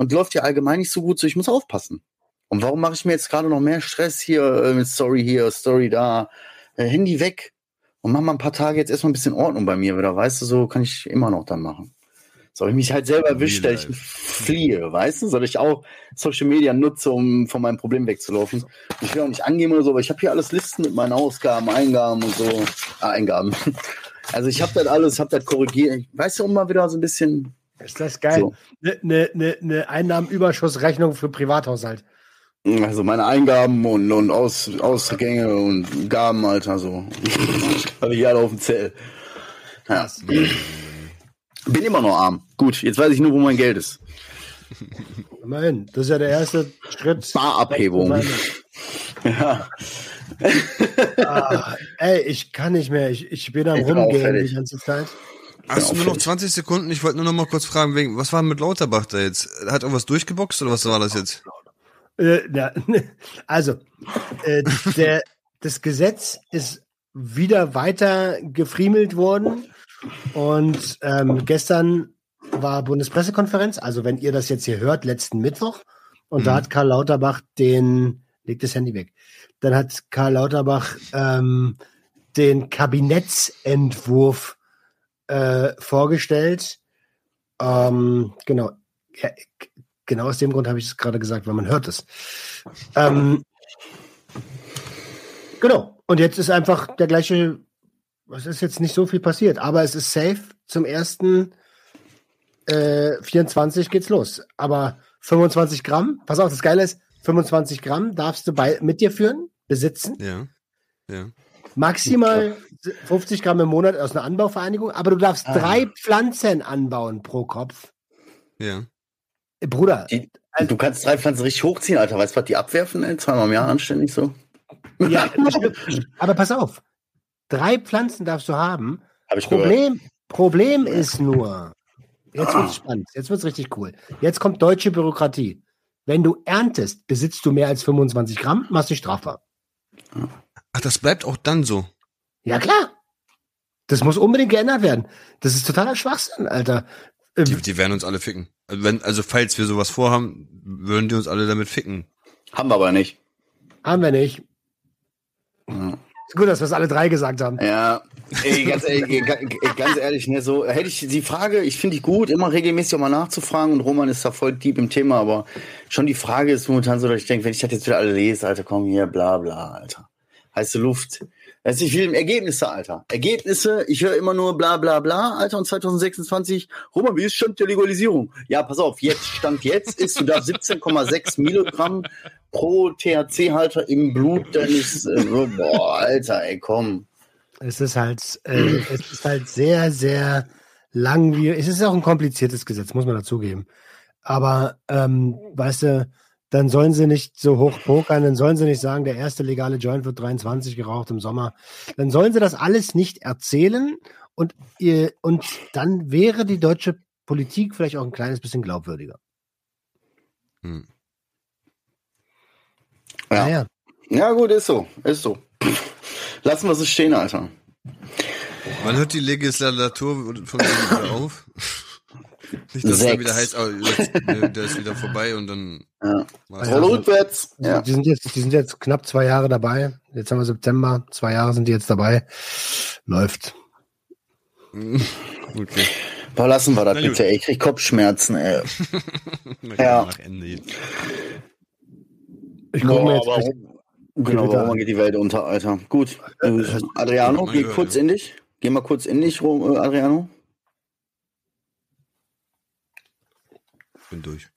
[SPEAKER 3] und läuft ja allgemein nicht so gut, so ich muss aufpassen. Und warum mache ich mir jetzt gerade noch mehr Stress hier äh, mit Story hier, Story da, äh, Handy weg und mach mal ein paar Tage jetzt erstmal ein bisschen Ordnung bei mir wieder, weißt du, so kann ich immer noch dann machen. Soll ich mich halt selber erwischt, dass ich fliehe, weißt du? Soll ich auch Social Media nutze, um von meinem Problem wegzulaufen? Ich will auch nicht angeben oder so, aber ich habe hier alles Listen mit meinen Ausgaben, Eingaben und so. Ah, Eingaben. Also ich habe das alles, habe das korrigiert. Weißt du, um mal wieder so ein bisschen
[SPEAKER 2] ist das geil? Eine so. ne, ne, ne Einnahmenüberschussrechnung für Privathaushalt.
[SPEAKER 3] Also meine Eingaben und, und Aus, Ausgänge und Gaben, Alter, so. Habe ich alle auf dem Zell. Ja. Bin immer noch arm. Gut, jetzt weiß ich nur, wo mein Geld ist.
[SPEAKER 2] Immerhin, das ist ja der erste Schritt.
[SPEAKER 3] Barabhebung.
[SPEAKER 2] Ja. ah, ey, ich kann nicht mehr. Ich, ich bin am ich Rumgehen die ganze Zeit.
[SPEAKER 4] Hast du nur noch 20 Sekunden? Ich wollte nur noch mal kurz fragen, wegen, was war mit Lauterbach da jetzt? Hat irgendwas durchgeboxt oder was war das jetzt?
[SPEAKER 2] Äh, na, also, äh, der, das Gesetz ist wieder weiter gefriemelt worden und ähm, gestern war Bundespressekonferenz, also wenn ihr das jetzt hier hört, letzten Mittwoch, und mhm. da hat Karl Lauterbach den, legt das Handy weg, dann hat Karl Lauterbach ähm, den Kabinettsentwurf äh, vorgestellt. Ähm, genau. Ja, genau aus dem Grund habe ich es gerade gesagt, weil man hört es. Ähm, genau. Und jetzt ist einfach der gleiche, was ist jetzt nicht so viel passiert, aber es ist safe. Zum ersten äh, 24 geht's los. Aber 25 Gramm, pass auf, das Geile ist, 25 Gramm darfst du bei, mit dir führen, besitzen.
[SPEAKER 4] Ja. Ja.
[SPEAKER 2] Maximal 50 Gramm im Monat aus einer Anbauvereinigung, aber du darfst ah. drei Pflanzen anbauen pro Kopf.
[SPEAKER 4] Ja.
[SPEAKER 2] Bruder.
[SPEAKER 3] Die, also, du kannst drei Pflanzen richtig hochziehen, Alter. Weißt du, was die abwerfen? Ey? Zweimal im Jahr anständig so.
[SPEAKER 2] Ja, aber pass auf. Drei Pflanzen darfst du haben.
[SPEAKER 3] Hab ich
[SPEAKER 2] Problem, gehört. Problem ist nur, jetzt wird es spannend, jetzt wird es richtig cool. Jetzt kommt deutsche Bürokratie. Wenn du erntest, besitzt du mehr als 25 Gramm, machst du strafbar.
[SPEAKER 4] Ach, das bleibt auch dann so.
[SPEAKER 2] Ja, klar. Das muss unbedingt geändert werden. Das ist totaler Schwachsinn, Alter.
[SPEAKER 4] Ähm, die, die werden uns alle ficken. Also, wenn, also falls wir sowas vorhaben, würden die uns alle damit ficken.
[SPEAKER 3] Haben wir aber nicht.
[SPEAKER 2] Haben wir nicht. Ja. Ist gut, dass wir es alle drei gesagt haben.
[SPEAKER 3] Ja, ey, ganz, ehrlich, ganz ehrlich, ne, so hätte ich die Frage, ich finde ich gut, immer regelmäßig auch mal nachzufragen und Roman ist da voll deep im Thema, aber schon die Frage ist momentan so, dass ich denke, wenn ich das jetzt wieder alle lese, Alter, komm hier, bla bla, Alter. Heiße Luft. Also ich will Ergebnisse, Alter. Ergebnisse, ich höre immer nur bla bla bla, Alter, und 2026, Roman, wie ist Stand der Legalisierung? Ja, pass auf, jetzt, Stand jetzt ist, du da 17,6 Milligramm pro THC-Halter im Blut deines, äh, boah, Alter, ey, komm.
[SPEAKER 2] Es ist halt, äh, es ist halt sehr, sehr langwierig. Es ist auch ein kompliziertes Gesetz, muss man dazugeben. Aber, ähm, weißt du, dann sollen sie nicht so hoch pokern, dann sollen sie nicht sagen, der erste legale Joint wird 23 geraucht im Sommer. Dann sollen sie das alles nicht erzählen und, ihr, und dann wäre die deutsche Politik vielleicht auch ein kleines bisschen glaubwürdiger. Hm.
[SPEAKER 3] Ja. ja. Ja, gut, ist so. Ist so. Lassen wir es stehen, Alter.
[SPEAKER 4] Wann hört die Legislatur von auf? Nicht, dass Sechs. wieder heißt, oh, jetzt, der ist wieder vorbei und dann.
[SPEAKER 3] Ja. Also rückwärts.
[SPEAKER 2] Ja. Die, sind jetzt, die sind jetzt knapp zwei Jahre dabei. Jetzt haben wir September. Zwei Jahre sind die jetzt dabei. Läuft.
[SPEAKER 3] Okay. Boah, lassen wir das bitte, ey. Ich krieg Kopfschmerzen, ey. ja. Nach Ende. Ich gucke mir jetzt. Warum, genau, warum geht die Welt unter, Alter? Gut. Äh, Adriano, geh kurz in dich. Geh mal kurz in dich, äh, Adriano.
[SPEAKER 4] Bin durch.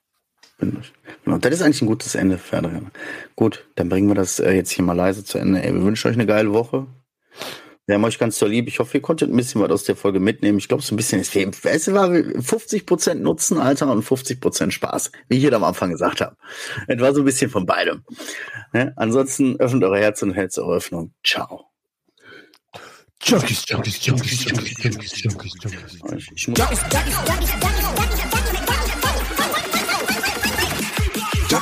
[SPEAKER 3] Bin durch. Genau, das ist eigentlich ein gutes Ende Adriano. Gut, dann bringen wir das äh, jetzt hier mal leise zu Ende. Ey, wir wünschen euch eine geile Woche. Wir haben euch ganz so lieb. Ich hoffe, ihr konntet ein bisschen was aus der Folge mitnehmen. Ich glaube, so ein bisschen ist es war 50% Nutzen, Alter, und 50% Spaß, wie ich hier am Anfang gesagt habe. Es war so ein bisschen von beidem. Ne? Ansonsten öffnet eure Herz und hält zur Öffnung. Ciao. Junkies, Junkies, Junkies, Junkies, Junkies, Junkies, Junkies. Ich muss